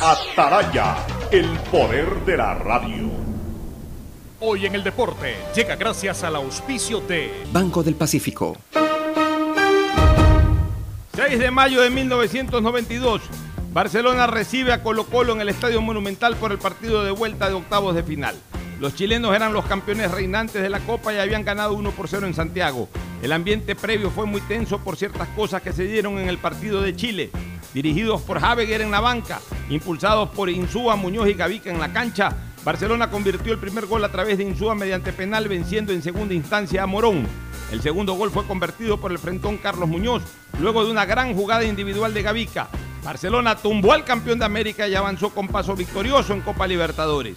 Ataraya, el poder de la radio. Hoy en el deporte llega gracias al auspicio de Banco del Pacífico. 6 de mayo de 1992. Barcelona recibe a Colo Colo en el Estadio Monumental por el partido de vuelta de octavos de final. Los chilenos eran los campeones reinantes de la Copa y habían ganado 1 por 0 en Santiago. El ambiente previo fue muy tenso por ciertas cosas que se dieron en el partido de Chile. Dirigidos por Javeguer en la banca, impulsados por Insúa, Muñoz y Gavica en la cancha, Barcelona convirtió el primer gol a través de Insúa mediante penal venciendo en segunda instancia a Morón. El segundo gol fue convertido por el frentón Carlos Muñoz luego de una gran jugada individual de Gavica. Barcelona tumbó al campeón de América y avanzó con paso victorioso en Copa Libertadores.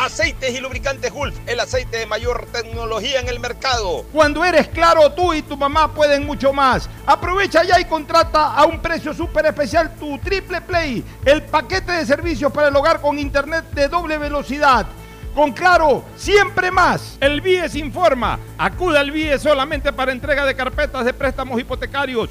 Aceites y lubricantes Gulf, el aceite de mayor tecnología en el mercado. Cuando eres claro, tú y tu mamá pueden mucho más. Aprovecha ya y contrata a un precio súper especial tu Triple Play, el paquete de servicios para el hogar con internet de doble velocidad. Con Claro, siempre más. El BIES informa. Acuda al BIES solamente para entrega de carpetas de préstamos hipotecarios.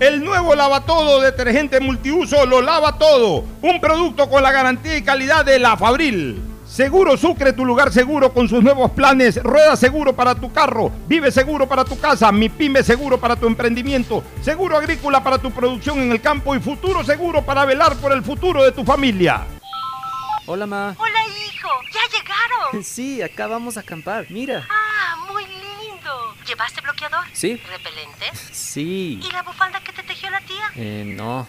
El nuevo lava todo detergente multiuso lo lava todo. Un producto con la garantía y calidad de la Fabril. Seguro Sucre, tu lugar seguro con sus nuevos planes. Rueda seguro para tu carro. Vive seguro para tu casa. Mi pyme seguro para tu emprendimiento. Seguro agrícola para tu producción en el campo. Y futuro seguro para velar por el futuro de tu familia. Hola, ma. Hola, hijo. ¿Ya llegaron? Sí, acá vamos a acampar. Mira. Ah. ¿Llevaste bloqueador? Sí. ¿Repelente? Sí. ¿Y la bufanda que te tejió la tía? Eh, no.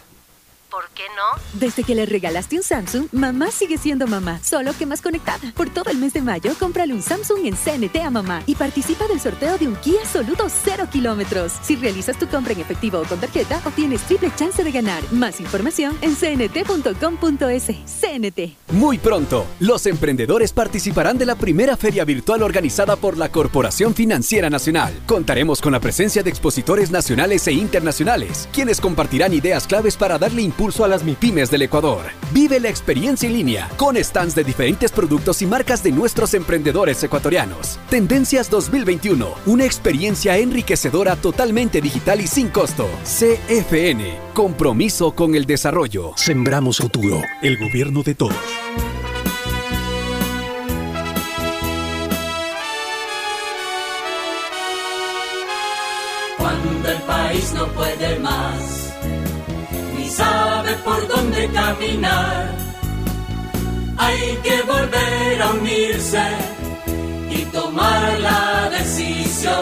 ¿Por qué no? Desde que le regalaste un Samsung, mamá sigue siendo mamá, solo que más conectada. Por todo el mes de mayo, cómprale un Samsung en CNT a mamá y participa del sorteo de un Kia Soluto 0 kilómetros. Si realizas tu compra en efectivo o con tarjeta, obtienes triple chance de ganar. Más información en cnt.com.es. CNT. Muy pronto, los emprendedores participarán de la primera feria virtual organizada por la Corporación Financiera Nacional. Contaremos con la presencia de expositores nacionales e internacionales, quienes compartirán ideas claves para darle impulso a las MIPIMES del Ecuador. Vive la experiencia en línea con stands de diferentes productos y marcas de nuestros emprendedores ecuatorianos. Tendencias 2021, una experiencia enriquecedora totalmente digital y sin costo. CFN, compromiso con el desarrollo. Sembramos futuro, el gobierno de todos. Cuando el país no puede más, por dónde caminar. Hay que volver a unirse y tomar la decisión.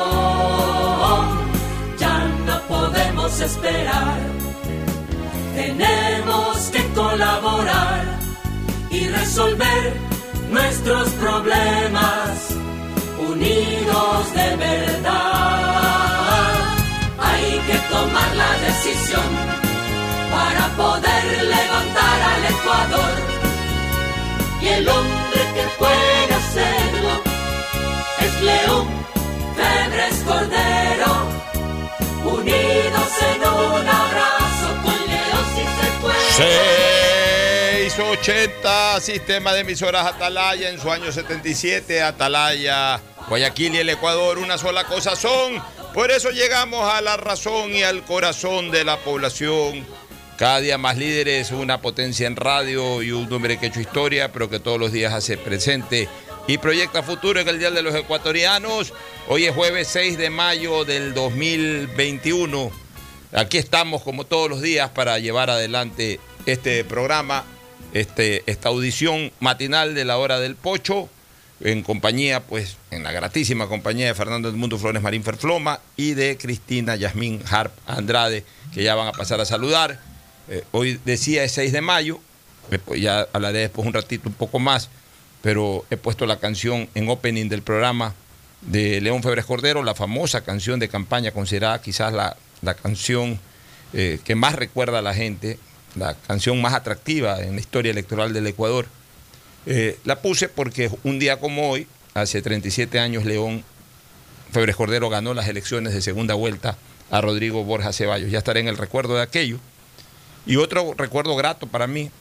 Ya no podemos esperar, tenemos que colaborar y resolver nuestros problemas unidos de verdad. Hay que tomar la decisión para poder levantar al Ecuador. Y el hombre que puede hacerlo es León Febres Cordero, unidos en un abrazo con León si se puede. 680, sistema de emisoras Atalaya en su año 77, Atalaya, Guayaquil y el Ecuador, una sola cosa son. Por eso llegamos a la razón y al corazón de la población. Cada día más líderes, una potencia en radio y un hombre que ha hecho historia, pero que todos los días hace presente y proyecta futuro en el Día de los Ecuatorianos. Hoy es jueves 6 de mayo del 2021. Aquí estamos como todos los días para llevar adelante este programa, este, esta audición matinal de la hora del pocho, en compañía, pues, en la gratísima compañía de Fernando Edmundo Flores Marín Ferfloma y de Cristina Yasmín Harp Andrade, que ya van a pasar a saludar. Eh, hoy decía es 6 de mayo, ya hablaré después un ratito un poco más, pero he puesto la canción en opening del programa de León Febres Cordero, la famosa canción de campaña, considerada quizás la, la canción eh, que más recuerda a la gente, la canción más atractiva en la historia electoral del Ecuador. Eh, la puse porque un día como hoy, hace 37 años, León Febres Cordero ganó las elecciones de segunda vuelta a Rodrigo Borja Ceballos. Ya estaré en el recuerdo de aquello. Y otro recuerdo grato para mí,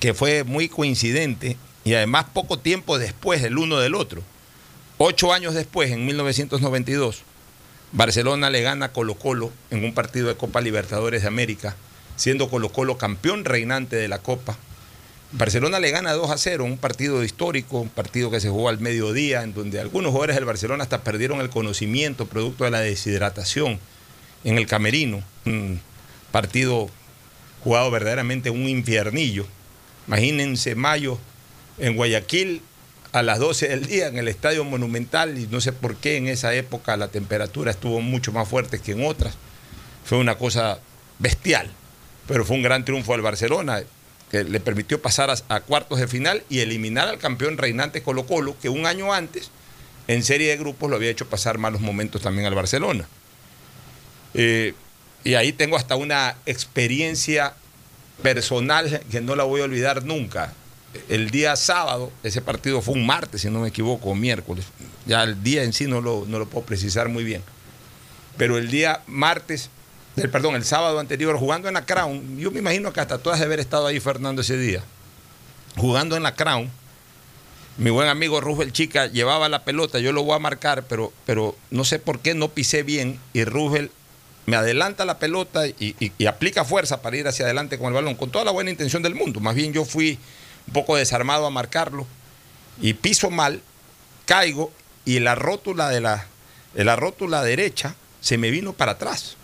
que fue muy coincidente y además poco tiempo después el uno del otro. Ocho años después, en 1992, Barcelona le gana a Colo Colo en un partido de Copa Libertadores de América, siendo Colo Colo campeón reinante de la Copa. Barcelona le gana 2 a 0, un partido histórico, un partido que se jugó al mediodía, en donde algunos jugadores del Barcelona hasta perdieron el conocimiento producto de la deshidratación en el camerino. Un partido jugado verdaderamente un infiernillo. Imagínense mayo en Guayaquil a las 12 del día en el Estadio Monumental y no sé por qué en esa época la temperatura estuvo mucho más fuerte que en otras. Fue una cosa bestial, pero fue un gran triunfo al Barcelona que le permitió pasar a, cuartos de final y eliminar al campeón reinante Colo Colo, que un año antes en serie de grupos lo había hecho pasar malos momentos también al Barcelona. Eh, y ahí tengo hasta una experiencia personal que no la voy a olvidar nunca. El día sábado, ese partido fue un martes, si no me equivoco, o miércoles. Ya el día en sí no lo, no lo puedo precisar muy bien. Pero el día martes, el, perdón, el sábado anterior, jugando en la Crown, yo me imagino que hasta tú has de haber estado ahí, Fernando, ese día. Jugando en la Crown, mi buen amigo Rufel Chica llevaba la pelota, yo lo voy a marcar, pero, pero no sé por qué no pisé bien y Rufel me adelanta la pelota y, y, y, aplica fuerza para ir hacia adelante con el balón, con toda la buena intención del mundo. Más bien yo fui un poco desarmado a marcarlo y piso mal, caigo y la rótula de la, de la rótula derecha se me vino para atrás.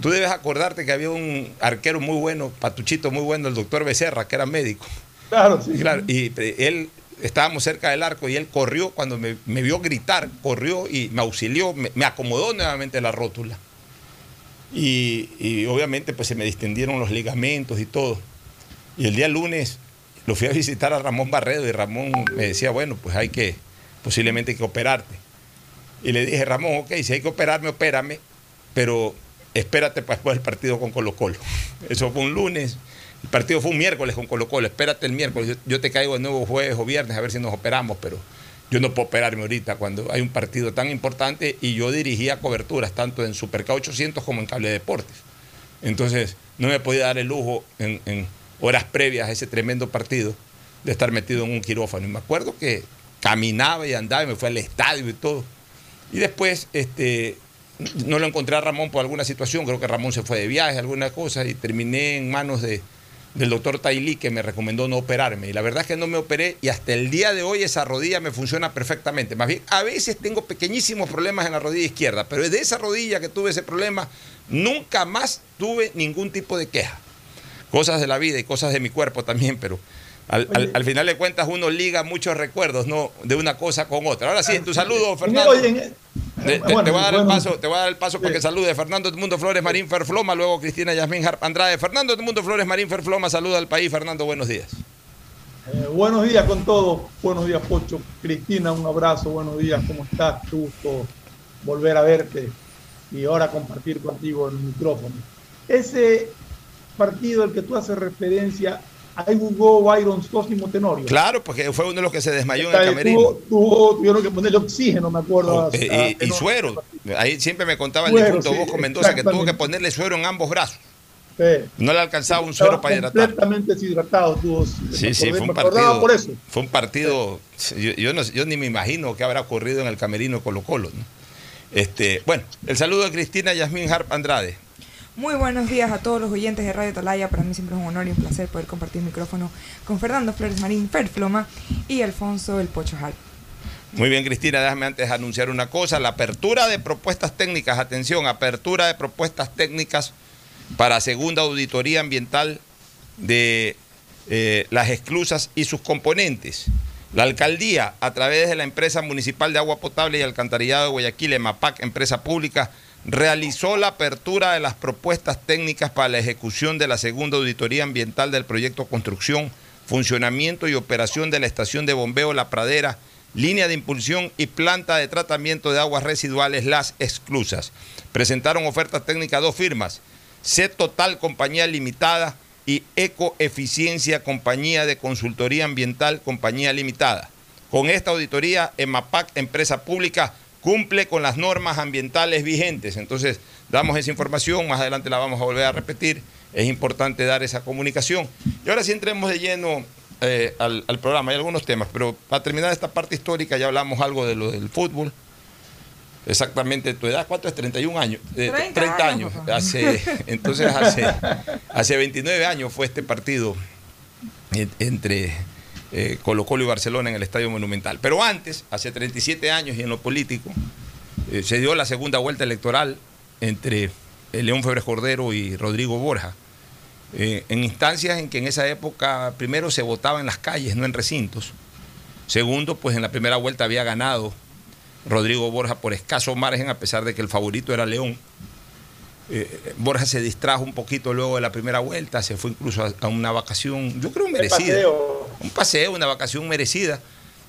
Tú debes acordarte que había un arquero muy bueno, patuchito muy bueno, el doctor Becerra, que era médico. Claro, sí. Claro, y él estábamos cerca del arco y él corrió cuando me, me vio gritar, corrió y me auxilió, me, me acomodó nuevamente la rótula. Y, obviamente pues se me distendieron los ligamentos y todo. Y el día lunes lo fui a visitar a Ramón Barredo y Ramón me decía, bueno, pues hay que, posiblemente hay que operarte. Y le dije, Ramón, ok, si hay que operarme, opérame, pero espérate para después del partido con Colo Colo. Eso fue un lunes, el partido fue un miércoles con Colo Colo, espérate el miércoles, yo, yo te caigo de nuevo jueves o viernes a ver si nos operamos, pero yo no puedo operarme ahorita cuando hay un partido tan importante y yo dirigía coberturas tanto en Superca 800 como en Cable Deportes. Entonces, no me podía dar el lujo en, horas previas a ese tremendo partido de estar metido en un quirófano. Y me acuerdo que caminaba y andaba y me fue al estadio y todo. Y después, este, no lo encontré a Ramón por alguna situación, creo que Ramón se fue de viaje, alguna cosa, y terminé en manos de, del doctor Tailí que me recomendó no operarme. Y la verdad es que no me operé y hasta el día de hoy esa rodilla me funciona perfectamente. Más bien, a veces tengo pequeñísimos problemas en la rodilla izquierda, pero de esa rodilla que tuve ese problema, nunca más tuve ningún tipo de queja. Cosas de la vida y cosas de mi cuerpo también, pero al, al, al final de cuentas uno liga muchos recuerdos, ¿no? De una cosa con otra. Ahora sí, tu saludo, Fernando. Te, te, bueno, te, voy a dar bueno, el paso, te voy a dar el paso sí. para que salude Fernando Edmundo Flores Marín Ferfloma, luego Cristina Yasmín Harp Andrade. Fernando Edmundo Flores Marín Ferfloma, saluda al país. Fernando, buenos días. Eh, buenos días con todos. Buenos días, Pocho. Cristina, un abrazo. Buenos días, ¿cómo estás? Qué gusto volver a verte y ahora compartir contigo el micrófono. ese partido al que tú haces referencia, ahí jugó Byron Sosimo Tenorio. Claro, porque fue uno de los que se desmayó en el camerino. Tuvo, tuvo, tuvieron que ponerle oxígeno, me acuerdo. Oh, y, y, suero. Ahí siempre me contaba el difunto sí, Bosco Mendoza que tuvo que ponerle suero en ambos brazos. Sí. No le alcanzaba un suero para hidratar. Completamente deshidratado. Tuvo, sí, sí, fue un partido. Por eso. Fue un partido. Yo, yo, no, yo, ni me imagino qué habrá ocurrido en el camerino Colo Colo. ¿no? Este, bueno, el saludo de Cristina Yasmín Harp Andrade. Muy buenos días a todos los oyentes de Radio Talaya. Para mí siempre es un honor y un placer poder compartir micrófono con Fernando Flores Marín, Fer Floma y Alfonso El Pocho Hal. Muy bien, Cristina, déjame antes anunciar una cosa. La apertura de propuestas técnicas, atención, apertura de propuestas técnicas para segunda auditoría ambiental de eh, las esclusas y sus componentes. La alcaldía, a través de la empresa municipal de agua potable y alcantarillado de Guayaquil, EMAPAC, empresa pública, realizó la apertura de las propuestas técnicas para la ejecución de la segunda auditoría ambiental del proyecto Construcción, Funcionamiento y Operación de la Estación de Bombeo La Pradera, línea de impulsión y planta de tratamiento de aguas residuales Las Exclusas. Presentaron ofertas técnicas dos firmas, C Total Compañía Limitada y Ecoeficiencia Compañía de Consultoría Ambiental Compañía Limitada. Con esta auditoría, EMAPAC, empresa pública, cumple con las normas ambientales vigentes. Entonces, damos esa información, más adelante la vamos a volver a repetir. Es importante dar esa comunicación. Y ahora sí entremos de lleno eh, al, al, programa. Hay algunos temas, pero para terminar esta parte histórica ya hablamos algo de lo del fútbol. Exactamente tu edad, ¿cuánto es? 31 años. Eh, 30, 30, años. años. Hace, entonces, hace, hace 29 años fue este partido entre eh, Colo Colo y Barcelona en el Estadio Monumental. Pero antes, hace 37 años y en lo político, eh, se dio la segunda vuelta electoral entre León Febres Cordero y Rodrigo Borja. Eh, en instancias en que en esa época primero se votaba en las calles, no en recintos. Segundo, pues en la primera vuelta había ganado Rodrigo Borja por escaso margen, a pesar de que el favorito era León. Eh, Borja se distrajo un poquito luego de la primera vuelta, se fue incluso a, a una vacación, yo creo merecida. Paseo. Un paseo, una vacación merecida,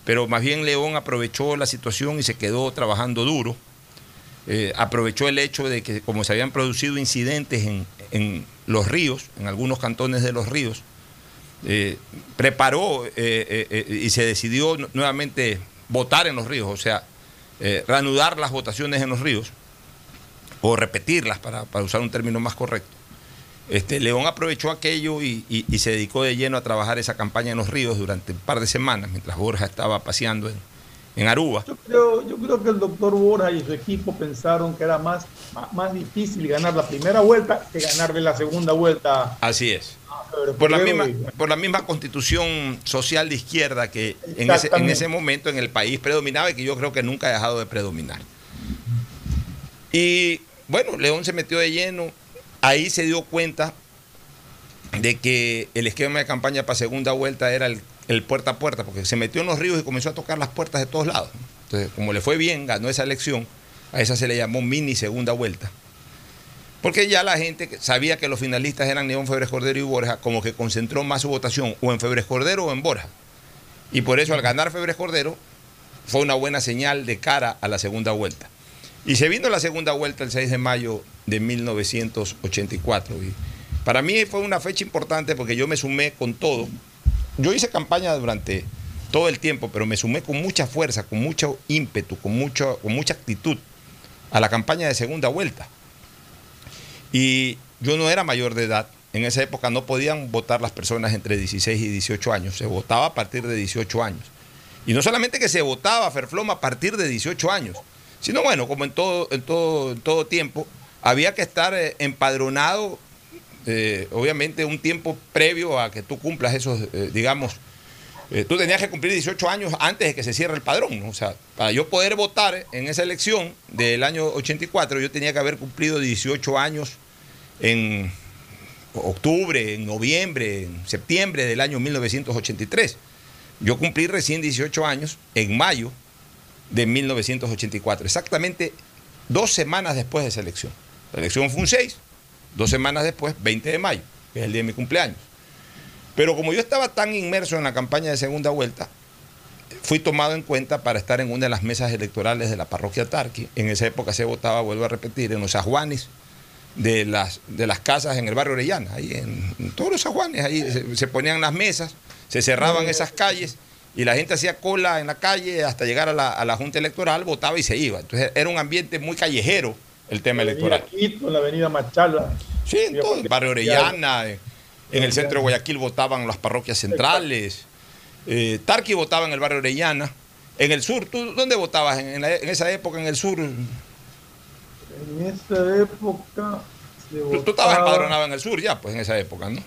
pero más bien León aprovechó la situación y se quedó trabajando duro. Eh, aprovechó el hecho de que como se habían producido incidentes en, en los ríos, en algunos cantones de los ríos, eh, preparó y se decidió nuevamente votar en los ríos, o sea, reanudar las votaciones en los ríos o repetirlas para, para usar un término más correcto. Este, León aprovechó aquello y, y, y, se dedicó de lleno a trabajar esa campaña en los ríos durante un par de semanas, mientras Borja estaba paseando en, en Aruba. Yo creo, yo creo que el doctor Borja y su equipo pensaron que era más, más difícil ganar la primera vuelta que ganarle la segunda vuelta. Así es. Por la, misma, por la misma constitución social de izquierda que en ese, en ese momento en el país predominaba y que yo creo que nunca ha dejado de predominar. Y bueno, León se metió de lleno, ahí se dio cuenta de que el esquema de campaña para segunda vuelta era el, puerta a puerta, porque se metió en los ríos y comenzó a tocar las puertas de todos lados. Entonces, como le fue bien, ganó esa elección, a esa se le llamó mini segunda vuelta. Porque ya la gente sabía que los finalistas eran León Febres Cordero y Borja, como que concentró más su votación o en Febres Cordero o en Borja. Y por eso al ganar Febres Cordero fue una buena señal de cara a la segunda vuelta. Y se vino la segunda vuelta el 6 de mayo de 1984. Y para mí fue una fecha importante porque yo me sumé con todo. Yo hice campaña durante todo el tiempo, pero me sumé con mucha fuerza, con mucho ímpetu, con, mucho, con mucha actitud a la campaña de segunda vuelta. Y yo no era mayor de edad. En esa época no podían votar las personas entre 16 y 18 años. Se votaba a partir de 18 años. Y no solamente que se votaba Ferfloma a partir de 18 años, sino bueno, como en todo, en todo, todo tiempo, había que estar eh, empadronado, eh, obviamente un tiempo previo a que tú cumplas esos, eh, digamos, tú tenías que cumplir 18 años antes de que se cierre el padrón. ¿no? O sea, para yo poder votar en esa elección del año 84, yo tenía que haber cumplido 18 años en octubre, en noviembre, en septiembre del año 1983. Yo cumplí recién 18 años en mayo de 1984, exactamente dos semanas después de esa elección. La elección fue un 6, dos semanas después, 20 de mayo, que es el día de mi cumpleaños. Pero como yo estaba tan inmerso en la campaña de segunda vuelta, fui tomado en cuenta para estar en una de las mesas electorales de la parroquia Tarqui. En esa época se votaba, vuelvo a repetir, en los ajuanes de las, de las casas en el barrio Orellana, ahí en, en todos los ajuanes, ahí se, se ponían las mesas, se cerraban esas calles y la gente hacía cola en la calle hasta llegar a la, a la Junta Electoral, votaba y se iba. Entonces era un ambiente muy callejero el tema la electoral. Quito, en la avenida Machala. Sí, en todo, el barrio Orellana, en, en el centro de Guayaquil votaban las parroquias centrales, eh, Tarqui votaba en el barrio Orellana, en el sur, ¿tú dónde votabas en, en la- en esa época en el sur? En esa época. se Tú, tú estabas empadronado en el sur ya, pues en esa época, ¿no?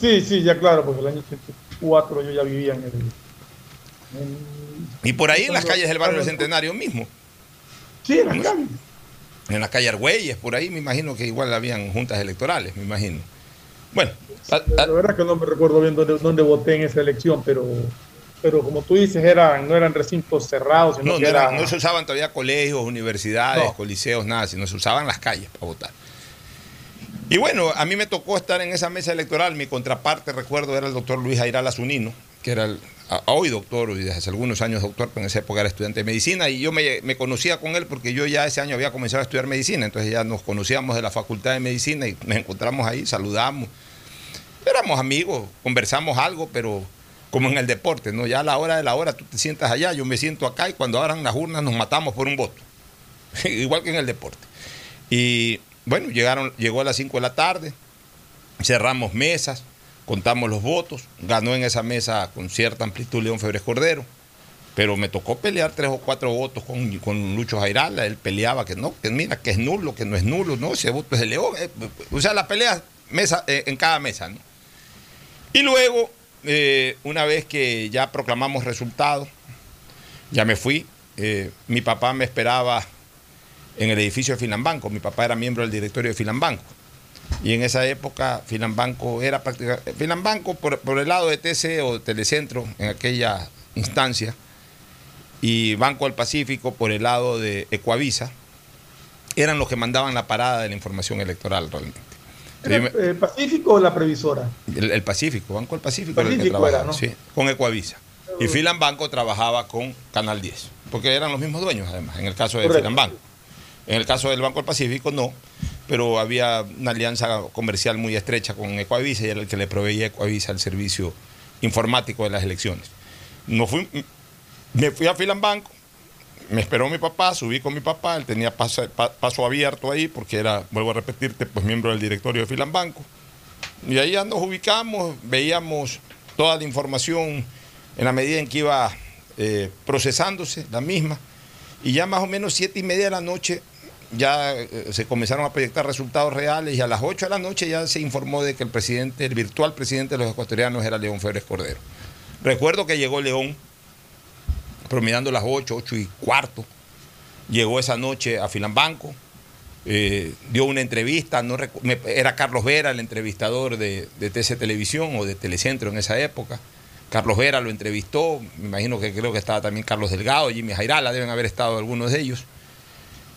Sí, sí, ya claro, porque el año 84 yo ya vivía en el. Y por ahí en las calles del barrio del Centenario mismo. Sí, en las calles. En la calle Argüelles, por ahí me imagino que igual habían juntas electorales, me imagino. Bueno, a- La verdad es que no me recuerdo bien dónde, dónde voté en esa elección, pero, pero como tú dices, eran, no eran recintos cerrados, sino no, que no, era, era- no se usaban todavía colegios, universidades, No. coliseos, nada, sino se usaban las calles para votar. Y bueno, a mí me tocó estar en esa mesa electoral. Mi contraparte, recuerdo, era el doctor Luis Airal Zunino, que era el- hoy doctor, y desde hace algunos años doctor, pero en esa época era estudiante de medicina. Y yo me, me conocía con él porque yo ya ese año había comenzado a estudiar medicina. Entonces ya nos conocíamos de la facultad de medicina y nos encontramos ahí, saludamos. Éramos amigos, conversamos algo, pero como en el deporte, ¿no? Ya a la hora de la hora tú te sientas allá, yo me siento acá y cuando abran las urnas nos matamos por un voto. Igual que en el deporte. Y bueno, llegaron, llegó a las 5 de la tarde, cerramos mesas, contamos los votos, ganó en esa mesa con cierta amplitud León Febres Cordero, pero me tocó pelear tres o cuatro votos con, con Lucho Jairala, él peleaba que no, que mira, que es nulo, que no es nulo, no, ese voto es de León, eh, o sea, la pelea mesa, eh, en cada mesa, ¿no? Y luego, eh, una vez que ya proclamamos resultados, ya me fui, mi papá me esperaba en el edificio de Filambanco. Mi papá era miembro del directorio de Filambanco. Y en esa época Filambanco era prácticamente... Filambanco por, por el lado de TC o Telecentro en aquella instancia y Banco del Pacífico por el lado de Ecuavisa eran los que mandaban la parada de la información electoral realmente. ¿Era, Yo me- eh, Pacífico o la previsora? el, el Pacífico, Banco del Pacífico, era el que Pacífico trabajaba, era, ¿no? sí, con Ecuavisa. Y Filan Banco trabajaba con Canal 10, porque eran los mismos dueños además, en el caso de. Filan Banco. En el caso del Banco del Pacífico no, pero había una alianza comercial muy estrecha con Ecuavisa y era el que le proveía a Ecuavisa el servicio informático de las elecciones. No fui, me fui a Filan Banco, me esperó mi papá, subí con mi papá, él tenía paso, pa- paso abierto ahí porque era, vuelvo a repetirte, pues miembro del directorio de Filan Banco. Y ahí nos ubicamos, veíamos toda la información en la medida en que iba eh, procesándose la misma. Y ya más o menos siete y media de la noche ya eh, se comenzaron a proyectar resultados reales y a las 8 de la noche ya se informó de que el presidente, el virtual presidente de los ecuatorianos era León Febres Cordero. Recuerdo que llegó León promediando las 8, 8 y cuarto. Llegó esa noche a Filambanco, eh, dio una entrevista, no era Carlos Vera el entrevistador de, de TC Televisión o de Telecentro en esa época. Carlos Vera lo entrevistó, me imagino que creo que estaba también Carlos Delgado, Jimmy Jairala, deben haber estado algunos de ellos.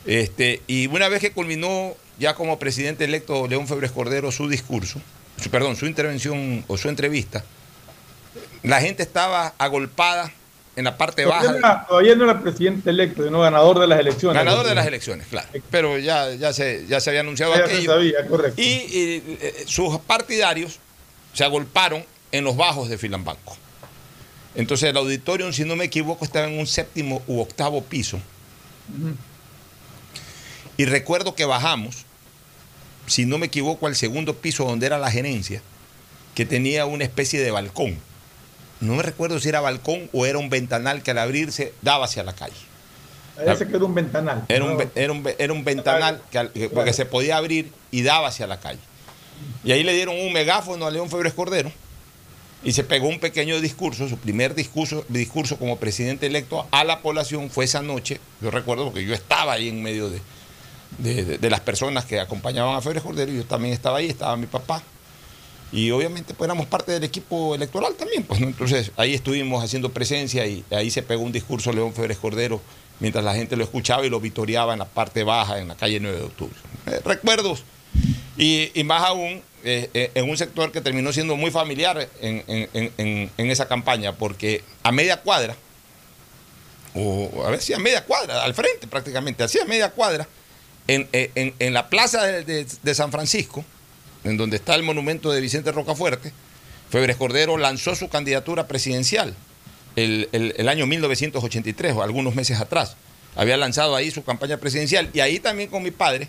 Este, y una vez que culminó ya como presidente electo León Febres Cordero su discurso, su, perdón, su intervención o su entrevista, la gente estaba agolpada en la parte baja. era- Todavía no era presidente electo, sino ganador de las elecciones. Ganador de las elecciones, claro. Pero ya, ya, se, ya se había anunciado Ya se aquello. sabía, correcto. Y eh, eh, sus partidarios se agolparon en los bajos de Filambanco. Entonces el auditorio, si no me equivoco, estaba en un séptimo u octavo piso. Y recuerdo que bajamos, si no me equivoco, al segundo piso donde era la gerencia, que tenía una especie de balcón. No me recuerdo si era balcón o era un ventanal que al abrirse daba hacia la calle. Parece que era un ventanal. Era un, era un, era un ventanal que, se podía abrir y daba hacia la calle. Y ahí le dieron un megáfono a León Febres Cordero y se pegó un pequeño discurso, su primer discurso, discurso como presidente electo a la población fue esa noche, yo recuerdo porque yo estaba ahí en medio de, de- las personas que acompañaban a Febres Cordero, yo también estaba ahí, estaba mi papá. Y obviamente pues éramos parte del equipo electoral también, pues entonces ahí estuvimos haciendo presencia y ahí se pegó un discurso León Febres Cordero mientras la gente lo escuchaba y lo vitoreaba en la parte baja, en la calle 9 de octubre. Eh, recuerdos y, más aún eh, eh, en un sector que terminó siendo muy familiar en- en esa campaña, porque a media cuadra, o a ver si a media cuadra, al frente prácticamente, así a media cuadra, en, en- en la plaza de, San Francisco, en donde está el monumento de Vicente Rocafuerte, Febres Cordero lanzó su candidatura presidencial el, el- el año 1983 o algunos meses atrás. Había lanzado ahí su campaña presidencial y ahí también con mi padre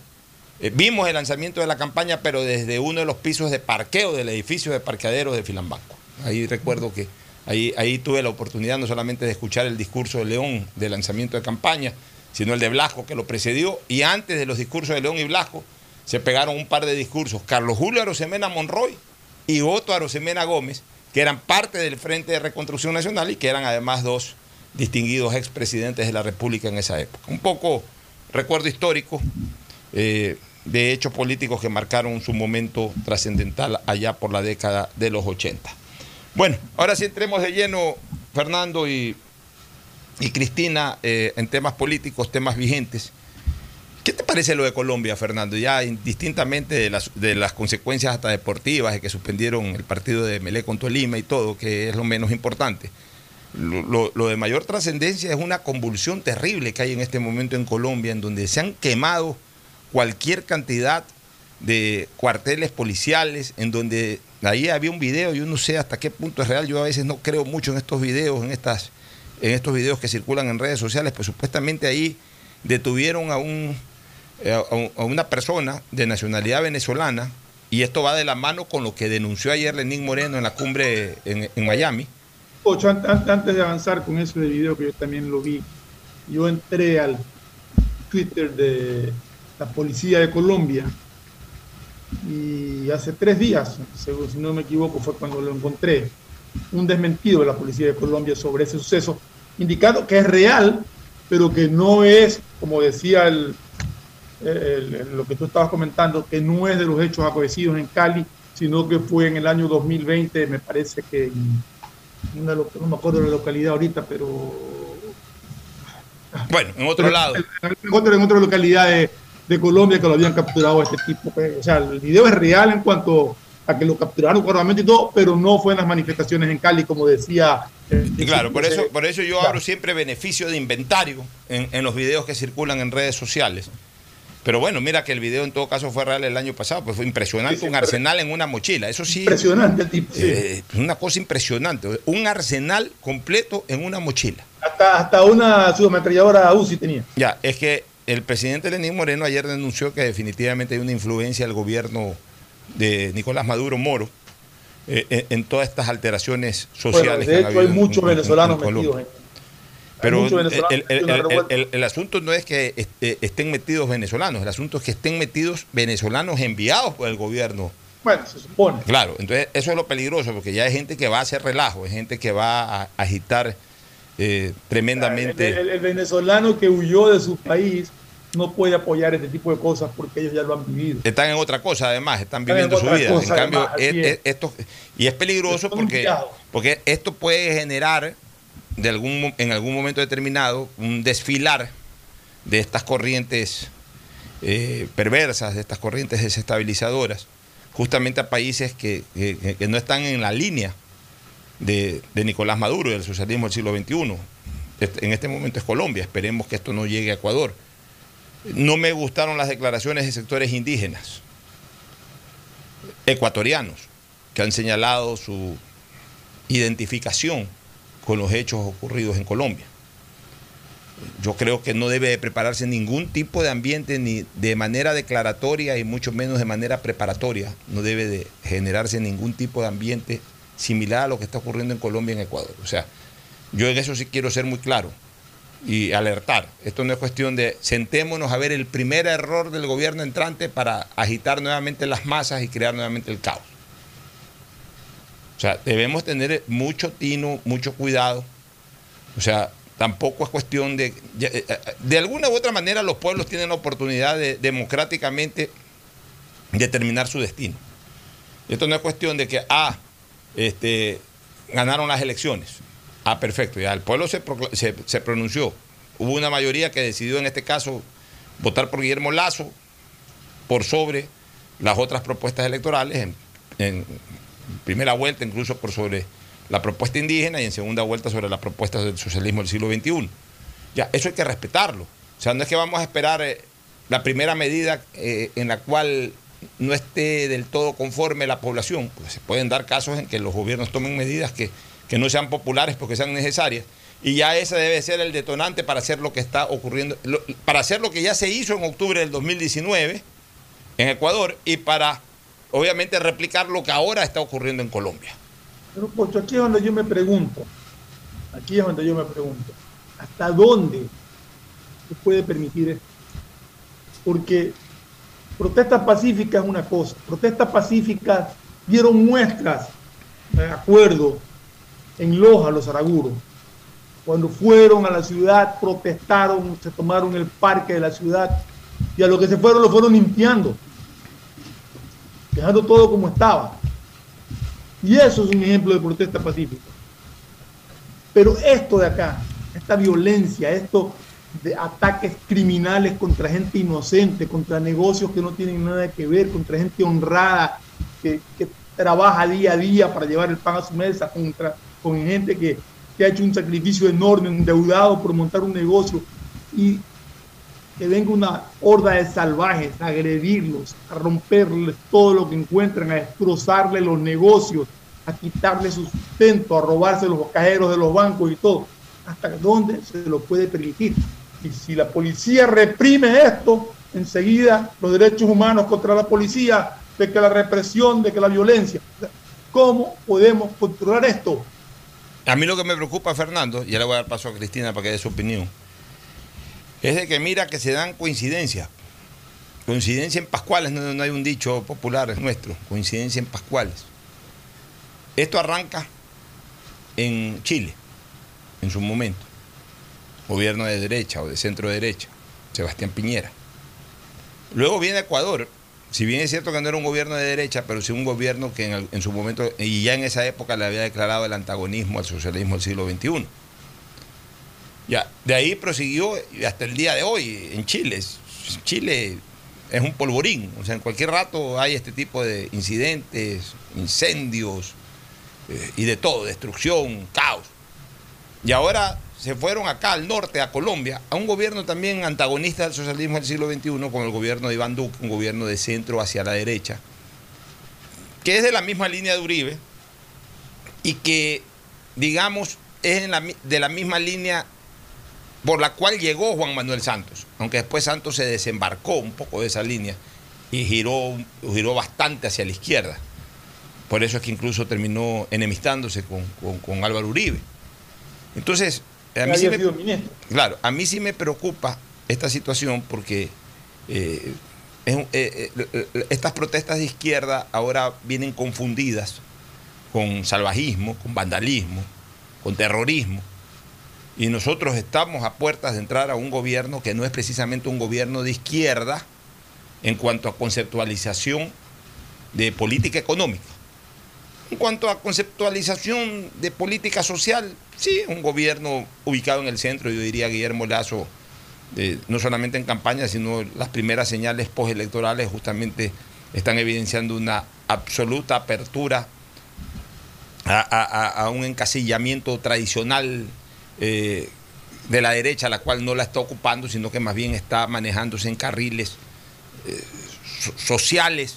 eh, vimos el lanzamiento de la campaña, pero desde uno de los pisos de parqueo del edificio de parqueaderos de Filambanco. Ahí recuerdo que ahí, ahí tuve la oportunidad no solamente de escuchar el discurso de León de lanzamiento de campaña, sino el de Blasco que lo precedió. Y antes de los discursos de León y Blasco se pegaron un par de discursos. Carlos Julio Arosemena Monroy y Otto Arosemena Gómez, que eran parte del Frente de Reconstrucción Nacional y que eran además dos distinguidos expresidentes de la República en esa época. Un poco recuerdo histórico eh, de hechos políticos que marcaron su momento trascendental allá por la década de los 80. Bueno, ahora sí entremos de lleno, Fernando y, y Cristina, eh, en temas políticos, temas vigentes. ¿Qué te parece lo de Colombia, Fernando? Ya indistintamente de las, consecuencias hasta deportivas, de que suspendieron el partido de Melé con Tolima y todo, que es lo menos importante. Lo- lo de mayor trascendencia es una convulsión terrible que hay en este momento en Colombia, en donde se han quemado cualquier cantidad de cuarteles policiales, en donde ahí había un video, yo no sé hasta qué punto es real, yo a veces no creo mucho en estos videos, en estas, en estos videos que circulan en redes sociales, pues supuestamente ahí detuvieron a un eh, a un- a una persona de nacionalidad venezolana, y esto va de la mano con lo que denunció ayer Lenín Moreno en la cumbre en, Miami. Ocho, an- an- antes de avanzar con eso de video que yo también lo vi, yo entré al Twitter de la Policía de Colombia y hace tres días, según- si no me equivoco, fue cuando lo encontré, un desmentido de la Policía de Colombia sobre ese suceso, indicando que es real, pero que no es, como decía el, el- el- lo que tú estabas comentando, que no es de los hechos acontecidos en Cali, sino que fue en el año 2020, me parece que una, no me acuerdo de la localidad ahorita, pero Bueno, en otro lado. en, otra, en otra localidad de, de Colombia que lo habían capturado a este tipo. pues, O sea, el video es real en cuanto a que lo capturaron correctamente y todo, pero no fue en las manifestaciones en Cali, como decía. eh, Y claro, por eso, por eso yo Claro. abro siempre beneficio de inventario en, en los videos que circulan en redes sociales. Pero bueno, mira que el video en todo caso fue real el año pasado, pues fue impresionante, Sí, un arsenal en una mochila, eso sí. Impresionante el tipo. sí. eh, una cosa impresionante, un arsenal completo en una mochila. Hasta, hasta una subametralladora UCI tenía. Ya, es que el presidente Lenín Moreno ayer denunció que definitivamente hay una influencia del gobierno de Nicolás Maduro Moro eh, en, en todas estas alteraciones sociales. de hecho, hay muchos en- en- venezolanos en metidos. Pero el, venezolanos el- asunto no es que este, estén metidos venezolanos, el asunto es que estén metidos venezolanos enviados por el gobierno. Bueno, se supone. Claro, entonces eso es lo peligroso, porque ya hay gente que va a hacer relajo, hay gente que va a agitar eh, tremendamente. El venezolano que huyó de su país no puede apoyar este tipo de cosas porque ellos ya lo han vivido. Están en otra cosa, además, están Están viviendo en su vida. cosa, en cambio, además, así es- es. es- esto, y es peligroso porque, porque esto puede generar de algún, en algún momento determinado un desfilar de estas corrientes eh, perversas, de estas corrientes desestabilizadoras, justamente a países que, que- que no están en la línea de, de Nicolás Maduro y del socialismo del siglo XXI. Este- en este momento es Colombia, esperemos que esto no llegue a Ecuador. No me gustaron las declaraciones de sectores indígenas ecuatorianos que han señalado su identificación con los hechos ocurridos en Colombia. Yo creo que no debe de prepararse ningún tipo de ambiente ni de manera declaratoria y mucho menos de manera preparatoria. No debe de generarse ningún tipo de ambiente similar a lo que está ocurriendo en Colombia y en Ecuador. O sea, yo en eso sí quiero ser muy claro y alertar. Esto no es cuestión de sentémonos a ver el primer error del gobierno entrante para agitar nuevamente las masas y crear nuevamente el caos. O sea, debemos tener mucho tino, mucho cuidado. O sea, tampoco es cuestión de... eh, eh, De alguna u otra manera los pueblos tienen la oportunidad de democráticamente determinar su destino. Esto no es cuestión de que, ah, este, ganaron las elecciones. Ah, perfecto, ya el pueblo se, se- pronunció. Hubo una mayoría que decidió en este caso votar por Guillermo Lazo por sobre las otras propuestas electorales, en, primera vuelta incluso por sobre la propuesta indígena y en segunda vuelta sobre las propuestas del socialismo del siglo XXI. Ya, eso hay que respetarlo. O sea, no es que vamos a esperar eh, la primera medida eh, en la cual no esté del todo conforme la población, porque se pueden dar casos en que los gobiernos tomen medidas que, que no sean populares porque sean necesarias, y ya ese debe ser el detonante para hacer lo que está ocurriendo, para hacer lo que ya se hizo en octubre del 2019 en Ecuador y para, obviamente, replicar lo que ahora está ocurriendo en Colombia. Pero Pocho, aquí es donde yo me pregunto, aquí es donde yo me pregunto, ¿hasta dónde se puede permitir esto? Porque protestas pacíficas es una cosa, protestas pacíficas dieron muestras de acuerdo en Loja, los Araguros. Cuando fueron a la ciudad, protestaron, se tomaron el parque de la ciudad y a lo que se fueron lo fueron limpiando, dejando todo como estaba. Y eso es un ejemplo de protesta pacífica. Pero esto de acá, esta violencia, esto de ataques criminales contra gente inocente, contra negocios que no tienen nada que ver, contra gente honrada, que, que trabaja día a día para llevar el pan a su mesa, contra, con gente que, que ha hecho un sacrificio enorme, endeudado por montar un negocio, y que venga una horda de salvajes a agredirlos, a romperles todo lo que encuentran, a destrozarles los negocios, a quitarles su sustento, a robarse los cajeros de los bancos y todo. ¿Hasta dónde se lo puede permitir? Y si la policía reprime esto, enseguida los derechos humanos contra la policía, de que la represión, de que la violencia. ¿Cómo podemos controlar esto? A mí lo que me preocupa, Fernando, y ya le voy a dar paso a Cristina para que dé su opinión, es de que mira que se dan coincidencias. Coincidencia en Pascuales, no, no hay un dicho popular es nuestro, coincidencia en Pascuales. Esto arranca en Chile, en su momento. Gobierno de derecha o de centro derecha, Sebastián Piñera. Luego viene Ecuador, si bien es cierto que no era un gobierno de derecha, pero sí un gobierno que en, su momento, y ya en esa época le había declarado el antagonismo al socialismo del siglo XXI. Ya, de ahí prosiguió hasta el día de hoy en Chile. Chile es un polvorín, o sea, en cualquier rato hay este tipo de incidentes, incendios eh, y de todo, destrucción, caos. Y ahora se fueron acá al norte, a Colombia, a un gobierno también antagonista del socialismo del siglo XXI, con el gobierno de Iván Duque, un gobierno de centro hacia la derecha, que es de la misma línea de Uribe y que, digamos, es en la de la misma línea por la cual llegó Juan Manuel Santos, aunque después Santos se desembarcó un poco de esa línea y giró, giró bastante hacia la izquierda. Por eso es que incluso terminó enemistándose con- con Álvaro Uribe. Entonces, a mí, sí Había me, sido ministro. claro, a mí sí me preocupa esta situación porque eh, es eh, eh, eh, estas protestas de izquierda ahora vienen confundidas con salvajismo, con vandalismo, con terrorismo. Y nosotros estamos a puertas de entrar a un gobierno que no es precisamente un gobierno de izquierda en cuanto a conceptualización de política económica. En cuanto a conceptualización de política social, sí, un gobierno ubicado en el centro, yo diría Guillermo Lazo, no solamente en campaña, sino las primeras señales postelectorales justamente están evidenciando una absoluta apertura a, un encasillamiento tradicional eh, de la derecha, la cual no la está ocupando, sino que más bien está manejándose en carriles eh, so- sociales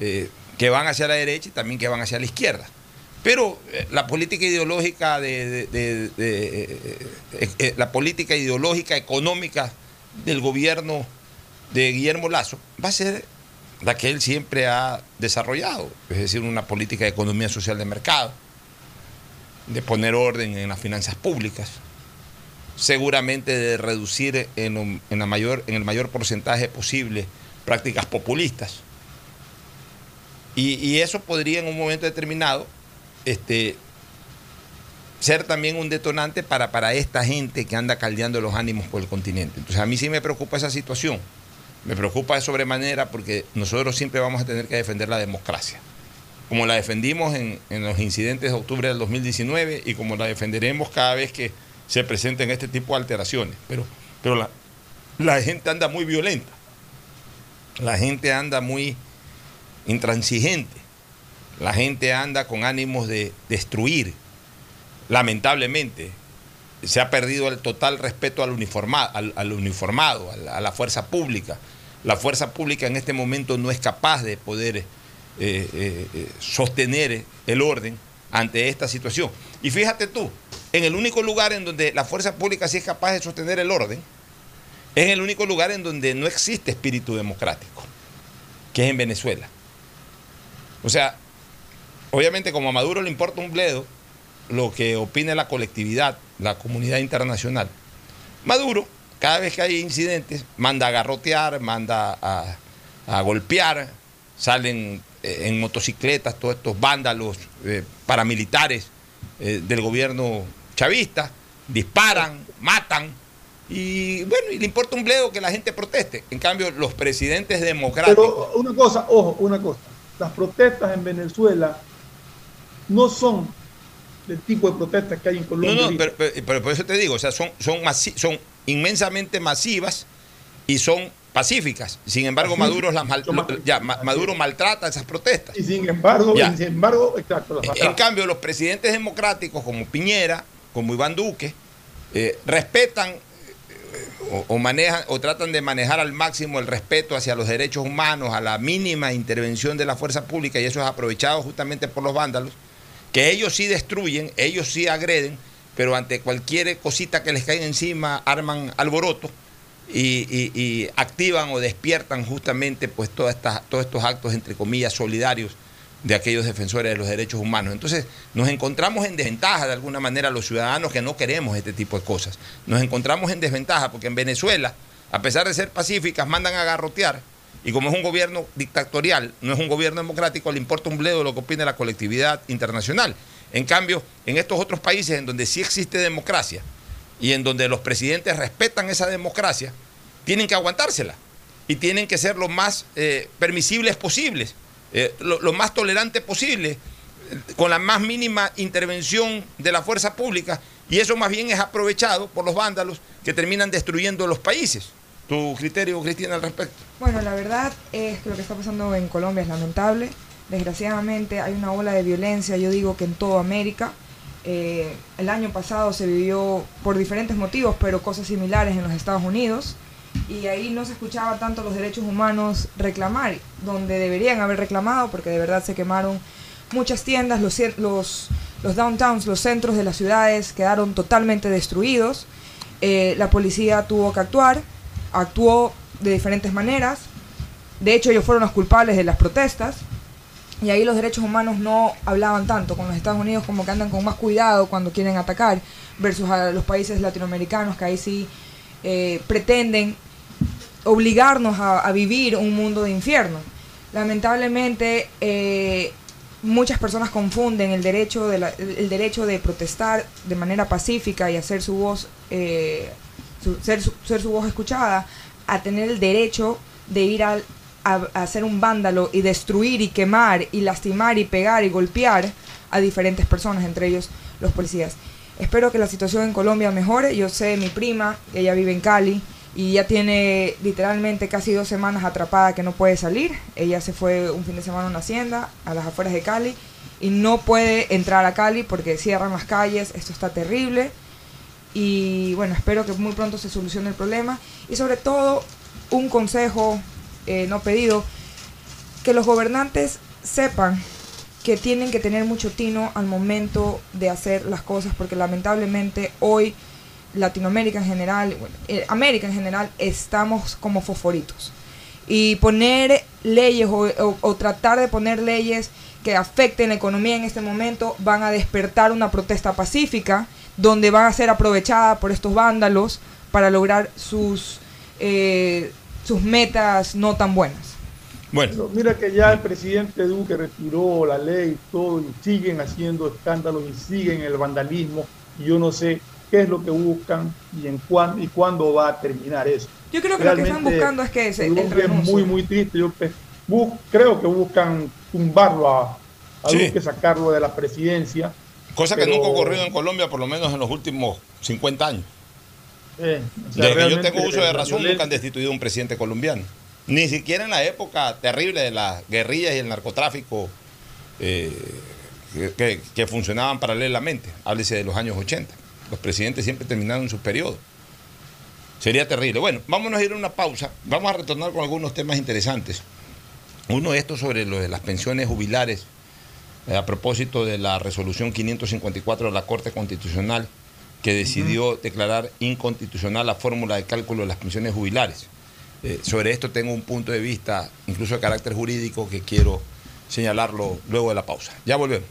eh, que van hacia la derecha y también que van hacia la izquierda. Pero eh, la política ideológica de, eh, eh, la política ideológica económica del gobierno de Guillermo Lazo va a ser la que él siempre ha desarrollado, es decir, una política de economía social de mercado, de poner orden en las finanzas públicas, seguramente de reducir en la mayor, en el mayor porcentaje posible prácticas populistas. Y, eso podría en un momento determinado este, ser también un detonante para, para esta gente que anda caldeando los ánimos por el continente. Entonces a mí sí me preocupa esa situación. Me preocupa de sobremanera porque nosotros siempre vamos a tener que defender la democracia. Como la defendimos en, en los incidentes de octubre del 2019 y como la defenderemos cada vez que se presenten este tipo de alteraciones. Pero, pero la, la gente anda muy violenta. La gente anda muy intransigente. La gente anda con ánimos de destruir. Lamentablemente, se ha perdido el total respeto al uniformado, al, uniformado, a la, fuerza pública. la fuerza pública en este momento no es capaz de poder eh, eh, eh, sostener el orden ante esta situación. Y fíjate tú, en el único lugar en donde la fuerza pública sí es capaz de sostener el orden, es el único lugar en donde no existe espíritu democrático, que es en Venezuela. O sea, obviamente como a Maduro le importa un bledo lo que opine la colectividad, la comunidad internacional, Maduro, cada vez que hay incidentes, manda a garrotear, manda a, golpear, salen eh, en motocicletas todos estos vándalos eh, paramilitares eh, del gobierno chavista, disparan, matan, y bueno, y le importa un bledo que la gente proteste. En cambio, los presidentes democráticos. Pero una cosa, ojo, una cosa. Las protestas en Venezuela no son del tipo de protestas que hay en Colombia. No, no, pero, por eso te digo, o sea, son, son, son inmensamente masivas y son pacíficas. Sin embargo, Maduro, las ya, Maduro maltrata esas protestas. Y sin embargo, sin embargo exacto, en cambio, los presidentes democráticos como Piñera, como Iván Duque, eh, respetan o, manejan o tratan de manejar al máximo el respeto hacia los derechos humanos, a la mínima intervención de la fuerza pública, y eso es aprovechado justamente por los vándalos, que ellos sí destruyen, ellos sí agreden, pero ante cualquier cosita que les caiga encima arman alboroto y, activan o despiertan justamente pues todas estas, todos estos actos entre comillas solidarios de aquellos defensores de los derechos humanos. Entonces nos encontramos en desventaja de alguna manera los ciudadanos que no queremos este tipo de cosas. Nos encontramos en desventaja porque en Venezuela, a pesar de ser pacíficas, mandan a garrotear y como es un gobierno dictatorial, no es un gobierno democrático, le importa un bledo lo que opine la colectividad internacional. En cambio, en estos otros países en donde sí existe democracia y en donde los presidentes respetan esa democracia, tienen que aguantársela y tienen que ser lo más eh, permisibles posibles eh, lo, más tolerante posible, con la más mínima intervención de la fuerza pública, y eso más bien es aprovechado por los vándalos que terminan destruyendo los países. ¿Tu criterio, Cristina, al respecto? Bueno, la verdad es que lo que está pasando en Colombia es lamentable. Desgraciadamente hay una ola de violencia, yo digo que en toda América. Eh, el año pasado se vivió por diferentes motivos, pero cosas similares en los Estados Unidos y ahí no se escuchaba tanto los derechos humanos reclamar, donde deberían haber reclamado, porque de verdad se quemaron muchas tiendas, los, los, los downtowns, los centros de las ciudades quedaron totalmente destruidos. Eh, la policía tuvo que actuar, actuó de diferentes maneras. De hecho, ellos fueron los culpables de las protestas. Y ahí los derechos humanos no hablaban tanto con los Estados Unidos como que andan con más cuidado cuando quieren atacar versus a los países latinoamericanos que ahí sí eh, pretenden obligarnos a, vivir un mundo de infierno. Lamentablemente, eh, muchas personas confunden el derecho, de el derecho de protestar de manera pacífica y hacer su voz, eh, ser, su, voz escuchada, a tener el derecho de ir a, a, ser un vándalo y destruir y quemar y lastimar y pegar y golpear a diferentes personas, entre ellos los policías. Espero que la situación en Colombia mejore. Yo sé, mi prima, ella vive en Cali y ya tiene literalmente casi dos semanas atrapada que no puede salir. Ella se fue un fin de semana a una hacienda a las afueras de Cali y no puede entrar a Cali porque cierran las calles. Esto está terrible. Y bueno, espero que muy pronto se solucione el problema. Y sobre todo, un consejo eh, no pedido, que los gobernantes sepan que tienen que tener mucho tino al momento de hacer las cosas, porque lamentablemente hoy Latinoamérica en general, eh, América en general, estamos como fosforitos. Y poner leyes o, tratar de poner leyes que afecten la economía en este momento van a despertar una protesta pacífica donde van a ser aprovechada por estos vándalos para lograr sus, eh, sus metas no tan buenas. Bueno. mira que ya el presidente Duque retiró la ley y todo, y siguen haciendo escándalos y siguen el vandalismo. Y yo no sé qué es lo que buscan y en cuándo y cuándo va a terminar eso. Yo creo que lo que están buscando es que se el es muy muy triste. Yo creo que buscan tumbarlo a, a Duque, sacarlo de la presidencia. Cosa que nunca ha ocurrido en Colombia, por lo menos en los últimos 50 años. Eh, Desde que yo tengo uso de razón, nunca han destituido a un presidente colombiano. Ni siquiera en la época terrible de las guerrillas y el narcotráfico eh, que, funcionaban paralelamente. Háblese de los años 80. Los presidentes siempre terminaron su periodo. Sería terrible. Bueno, vámonos a ir a una pausa. Vamos a retornar con algunos temas interesantes. Uno de estos sobre lo de las pensiones jubilares, eh, a propósito de la resolución 554 de la Corte Constitucional, que decidió declarar inconstitucional la fórmula de cálculo de las pensiones jubilares. Eh, sobre esto tengo un punto de vista, incluso de carácter jurídico, que quiero señalarlo luego de la pausa. Ya volvemos.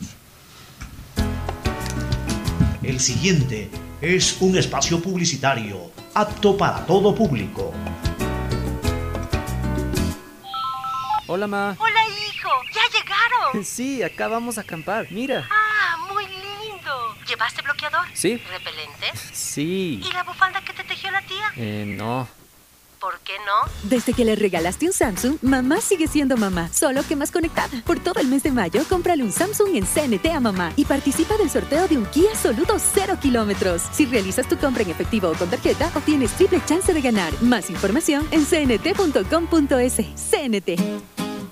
El siguiente es un espacio publicitario apto para todo público. Hola, ma. Hola, hijo. ¿Ya llegaron? Sí, acá vamos a acampar. Mira. Ah, muy lindo. ¿Llevaste bloqueador? Sí. ¿Repelente? Sí. ¿Y la bufanda que te tejió la tía? Eh, no. ¿Por qué no? Desde que le regalaste un Samsung, mamá sigue siendo mamá, solo que más conectada. Por todo el mes de mayo, cómprale un Samsung en CNT a mamá y participa del sorteo de un Kia Soluto 0 kilómetros. Si realizas tu compra en efectivo o con tarjeta, obtienes triple chance de ganar. Más información en cnt.com.es. CNT.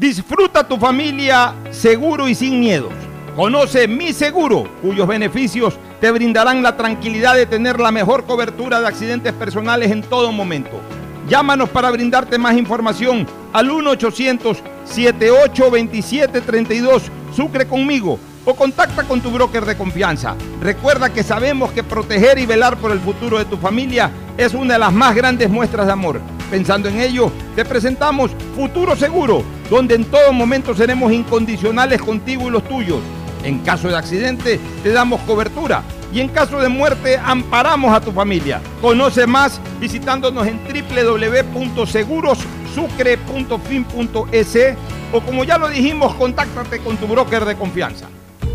Disfruta tu familia seguro y sin miedos. Conoce Mi Seguro, cuyos beneficios te brindarán la tranquilidad de tener la mejor cobertura de accidentes personales en todo momento. Llámanos para brindarte más información al 1-800-7827-32 Sucre conmigo o contacta con tu broker de confianza. Recuerda que sabemos que proteger y velar por el futuro de tu familia es una de las más grandes muestras de amor. Pensando en ello, te presentamos Futuro Seguro, donde en todo momento seremos incondicionales contigo y los tuyos. En caso de accidente, te damos cobertura y en caso de muerte, amparamos a tu familia. Conoce más visitándonos en www.segurosucre.fin.es o como ya lo dijimos, contáctate con tu broker de confianza.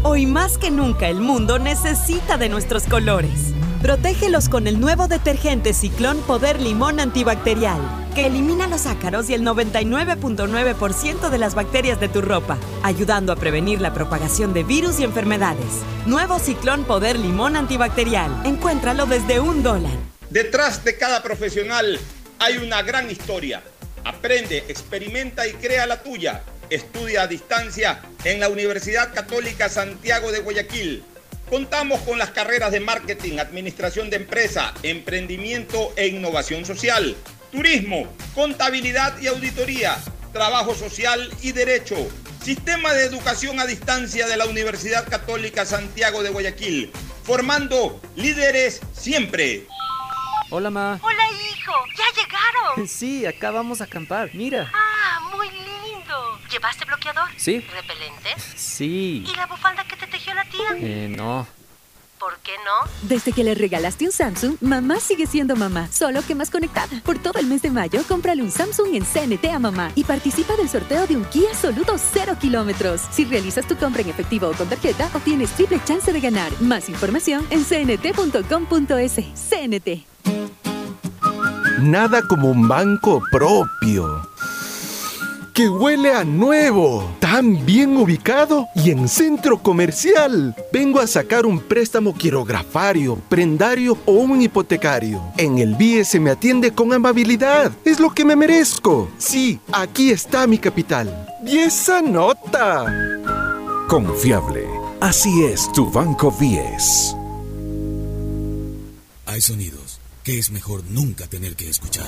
Hoy más que nunca el mundo necesita de nuestros colores. Protégelos con el nuevo detergente Ciclón Poder Limón Antibacterial, que elimina los ácaros y el 99.9% de las bacterias de tu ropa, ayudando a prevenir la propagación de virus y enfermedades. Nuevo Ciclón Poder Limón Antibacterial. Encuéntralo desde un dólar. Detrás de cada profesional hay una gran historia. Aprende, experimenta y crea la tuya. Estudia a distancia en la Universidad Católica Santiago de Guayaquil. Contamos con las carreras de marketing, administración de empresa, emprendimiento e innovación social, turismo, contabilidad y auditoría, trabajo social y derecho. Sistema de educación a distancia de la Universidad Católica Santiago de Guayaquil, formando líderes siempre. Hola, ma. Hola, hijo. ¿Ya llegaron? Sí, acá vamos a acampar. Mira. Ah, muy lindo. ¿Llevaste bloqueador? Sí. ¿Repelente? Sí. ¿Y la bufanda que la tía? Eh, no. ¿Por qué no? Desde que le regalaste un Samsung, mamá sigue siendo mamá, solo que más conectada. Por todo el mes de mayo, cómprale un Samsung en CNT a mamá y participa del sorteo de un Kia Soluto 0 kilómetros. Si realizas tu compra en efectivo o con tarjeta, obtienes triple chance de ganar. Más información en cnt.com.es. CNT. Nada como un banco propio. Que huele a nuevo, tan bien ubicado y en centro comercial. Vengo a sacar un préstamo quirografario, prendario o un hipotecario. En el BIE se me atiende con amabilidad. Es lo que me merezco. Sí, aquí está mi capital. Y esa nota. Confiable. Así es tu Banco 10. Hay sonidos que es mejor nunca tener que escuchar.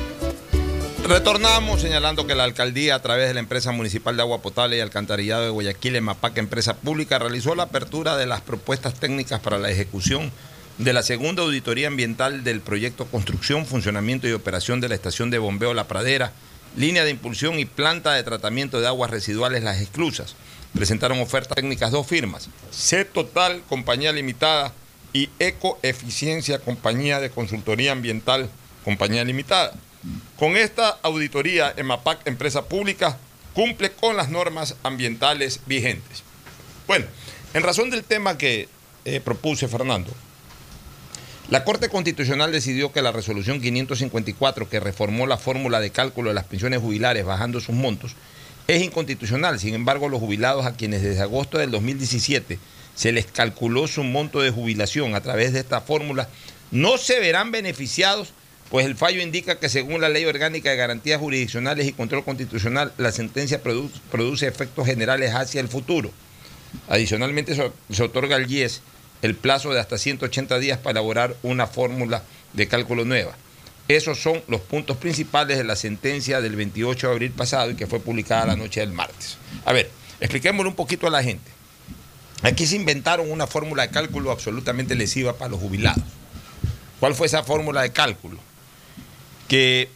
Retornamos señalando que la alcaldía, a través de la empresa municipal de agua potable y alcantarillado de Guayaquil, EMAPAC, empresa pública, realizó la apertura de las propuestas técnicas para la ejecución de la segunda auditoría ambiental del proyecto Construcción, Funcionamiento y Operación de la Estación de Bombeo La Pradera, línea de impulsión y planta de tratamiento de aguas residuales Las Exclusas. Presentaron ofertas técnicas dos firmas, C Total, Compañía Limitada, y Ecoeficiencia, Compañía de Consultoría Ambiental, Compañía Limitada. Con esta auditoría, EMAPAC, empresa pública, cumple con las normas ambientales vigentes. Bueno, en razón del tema que eh, propuse, Fernando, la Corte Constitucional decidió que la resolución 554, que reformó la fórmula de cálculo de las pensiones jubilares bajando sus montos, es inconstitucional. Sin embargo, los jubilados a quienes desde agosto del 2017 se les calculó su monto de jubilación a través de esta fórmula, no se verán beneficiados, pues el fallo indica que según la Ley Orgánica de Garantías Jurisdiccionales y Control Constitucional, la sentencia produce, efectos generales hacia el futuro. Adicionalmente, se, se otorga al IES el plazo de hasta 180 días para elaborar una fórmula de cálculo nueva. Esos son los puntos principales de la sentencia del 28 de abril pasado y que fue publicada la noche del martes. A ver, expliquémosle un poquito a la gente. Aquí se inventaron una fórmula de cálculo absolutamente lesiva para los jubilados. ¿Cuál fue esa fórmula de cálculo? Que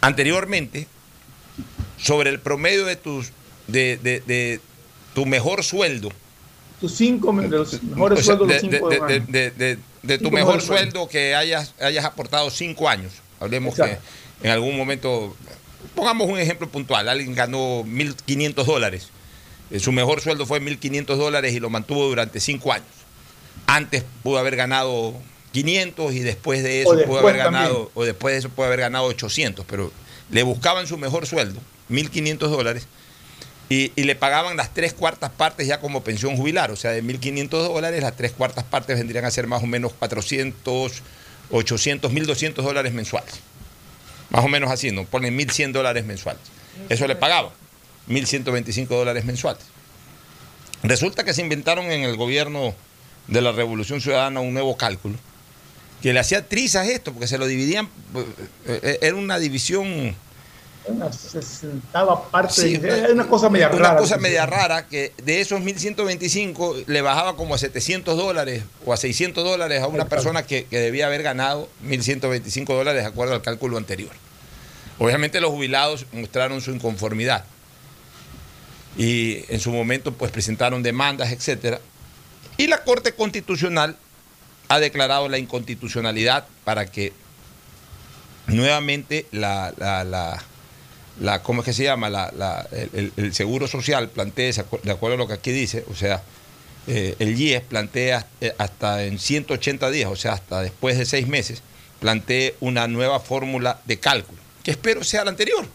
anteriormente, sobre el promedio de, tus, de, de, de tu mejor sueldo, tus cinco de los mejores o sea, sueldos de, de, tu mejor sueldo que hayas, hayas aportado cinco años. Hablemos Exacto. que en algún momento, pongamos un ejemplo puntual, alguien ganó 1.500 dólares, Eh, su mejor sueldo fue 1.500 dólares y lo mantuvo durante cinco años. Antes pudo haber ganado 500 y después de eso O pudo después haber también. ganado, o después de eso puede haber ganado 800, pero le buscaban su mejor sueldo, 1.500 dólares, y, y le pagaban las tres cuartas partes ya como pensión jubilar, o sea, de 1.500 dólares, las tres cuartas partes vendrían a ser más o menos 400, 800, 1.200 dólares mensuales. Más o menos así, ¿no? Ponen 1.100 dólares mensuales. Eso le pagaban, 1.125 dólares mensuales. Resulta que se inventaron en el gobierno de la Revolución Ciudadana un nuevo cálculo que le hacía trizas esto, porque se lo dividían, eh, eh, era una división una sesentava parte, Sí, de, una cosa media una rara. cosa media rara que de esos 1.125 le bajaba como a 700 dólares o a 600 dólares a una persona que, que debía haber ganado 1.125 dólares de acuerdo al cálculo anterior. Obviamente los jubilados mostraron su inconformidad y en su momento pues presentaron demandas, etcétera. Y la Corte Constitucional ha declarado la inconstitucionalidad para que nuevamente la, la, la, ¿cómo es que se llama? La- el, Seguro Social plantea, de acuerdo a lo que aquí dice, o sea, eh, el IES plantea eh, hasta en 180 días, o sea, hasta después de seis meses, plantee una nueva fórmula de cálculo, que espero sea la anterior.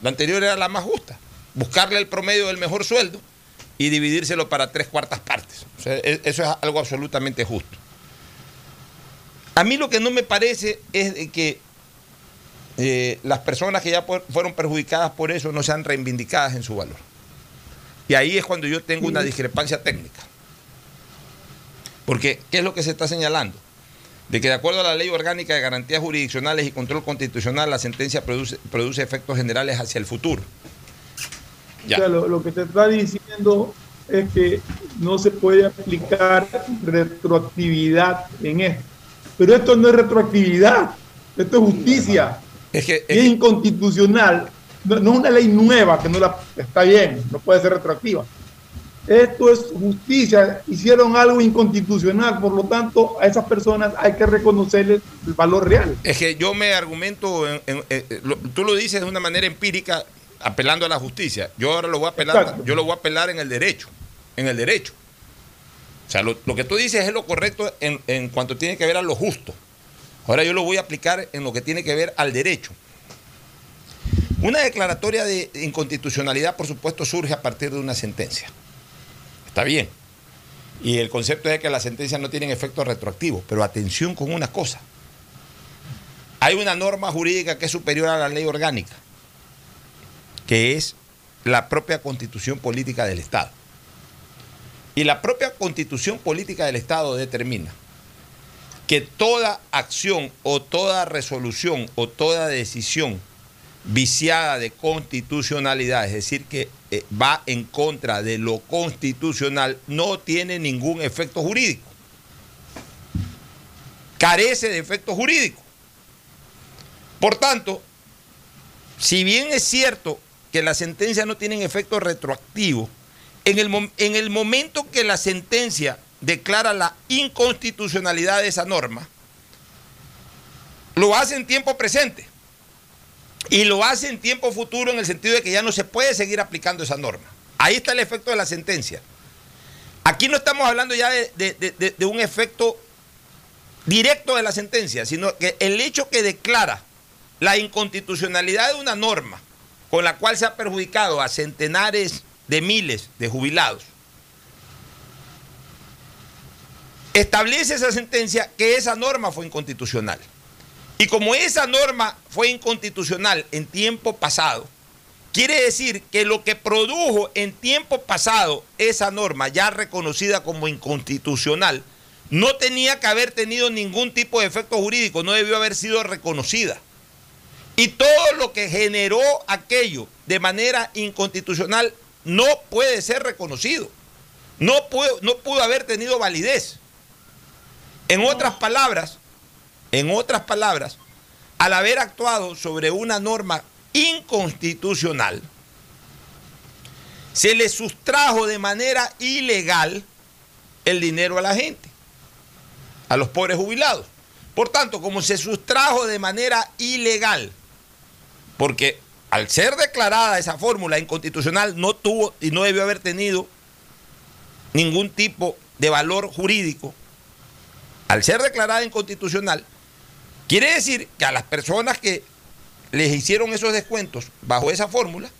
La anterior era la más justa, buscarle el promedio del mejor sueldo y dividírselo para tres cuartas partes. E- eso es algo absolutamente justo. A mí lo que no me parece es de que eh, las personas que ya por- fueron perjudicadas por eso no sean reivindicadas en su valor. Y ahí es cuando yo tengo una discrepancia técnica. Porque, ¿qué es lo que se está señalando? De que de acuerdo a la Ley Orgánica de Garantías Jurisdiccionales y Control Constitucional, la sentencia produce, produce efectos generales hacia el futuro. Ya. O sea, lo, lo que te está diciendo es que no se puede aplicar retroactividad en esto. Pero esto no es retroactividad, esto es justicia. Es que, y es inconstitucional no, es una ley nueva que no la está bien, no puede ser retroactiva. Esto es justicia, hicieron algo inconstitucional, por lo tanto a esas personas hay que reconocerles el valor real. Es que yo me argumento, tú lo dices de una manera empírica, apelando a la justicia. Yo ahora lo voy a apelar, yo lo voy a apelar en el derecho, en el derecho. O sea, lo, que tú dices es lo correcto en, en cuanto tiene que ver a lo justo. Ahora yo lo voy a aplicar en lo que tiene que ver al derecho. Una declaratoria de inconstitucionalidad, por supuesto, surge a partir de una sentencia. Está bien. Y el concepto es que las sentencias no tienen efecto retroactivo. Pero atención con una cosa. Hay una norma jurídica que es superior a la ley orgánica, que es la propia constitución política del Estado. Y la propia constitución política del Estado determina que toda acción o toda resolución o toda decisión viciada de constitucionalidad, es decir, que eh, va en contra de lo constitucional, no tiene ningún efecto jurídico. Carece de efecto jurídico. Por tanto, si bien es cierto que las sentencias no tienen efecto retroactivo, en el, en momento que la sentencia declara la inconstitucionalidad de esa norma, lo hace en tiempo presente. Y lo hace en tiempo futuro en el sentido de que ya no se puede seguir aplicando esa norma. Ahí está el efecto de la sentencia. Aquí no estamos hablando ya de, un efecto directo de la sentencia, sino que el hecho que declara la inconstitucionalidad de una norma con la cual se ha perjudicado a centenares de miles de jubilados, establece esa sentencia que esa norma fue inconstitucional. Y como esa norma fue inconstitucional en tiempo pasado, quiere decir que lo que produjo en tiempo pasado esa norma ya reconocida como inconstitucional, no tenía que haber tenido ningún tipo de efecto jurídico, no debió haber sido reconocida. Y todo lo que generó aquello de manera inconstitucional no puede ser reconocido. No pudo, no pudo haber tenido validez. En otras palabras, en otras palabras, al haber actuado sobre una norma inconstitucional, se le sustrajo de manera ilegal el dinero a la gente, a los pobres jubilados. Por tanto, como se sustrajo de manera ilegal, porque al ser declarada esa fórmula inconstitucional no tuvo y no debió haber tenido ningún tipo de valor jurídico, al ser declarada inconstitucional, Quiere decir que a las personas que les hicieron esos descuentos bajo esa fórmula,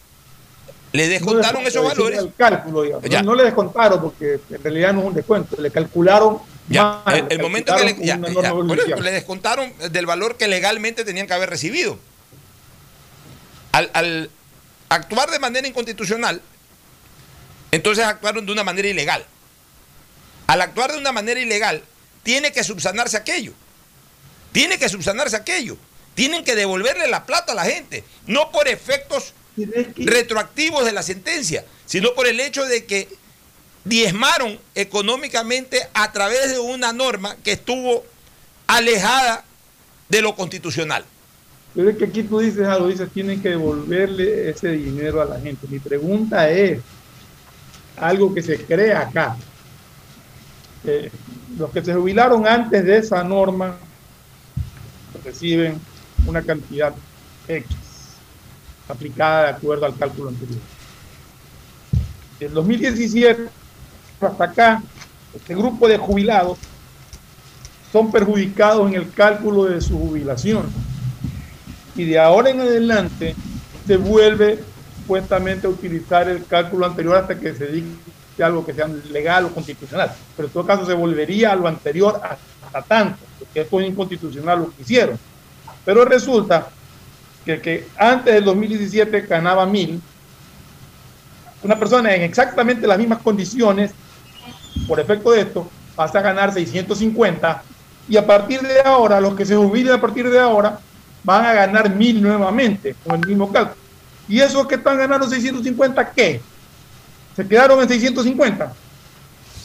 le descontaron esos valores. El cálculo, No, le descontaron porque en realidad no es un descuento, le calcularon. Ya, el, momento que le, le descontaron del valor que legalmente tenían que haber recibido. Al, al actuar de manera inconstitucional, entonces actuaron de una manera ilegal. Al actuar de una manera ilegal, tiene que subsanarse aquello. Tiene que subsanarse aquello. Tienen que devolverle la plata a la gente. No por efectos retroactivos de la sentencia, sino por el hecho de que diezmaron económicamente a través de una norma que estuvo alejada de lo constitucional. Pero es que aquí tú dices algo, dices, tienen que devolverle ese dinero a la gente. Mi pregunta es, algo que se crea acá, los que se jubilaron antes de esa norma, reciben una cantidad X aplicada de acuerdo al cálculo anterior. En 2017 hasta acá, este grupo de jubilados son perjudicados en el cálculo de su jubilación. Y de ahora en adelante se vuelve supuestamente a utilizar el cálculo anterior hasta que se diga algo que sea legal o constitucional. Pero en todo caso se volvería a lo anterior hasta tanto que fue inconstitucional lo que hicieron. Pero resulta que, que antes del 2017 ganaba mil, una persona en exactamente las mismas condiciones, por efecto de esto, pasa a ganar 650 y a partir de ahora, los que se jubilen a partir de ahora, van a ganar mil nuevamente con el mismo cálculo. ¿Y esos que están ganando 650 qué? ¿Se quedaron en 650?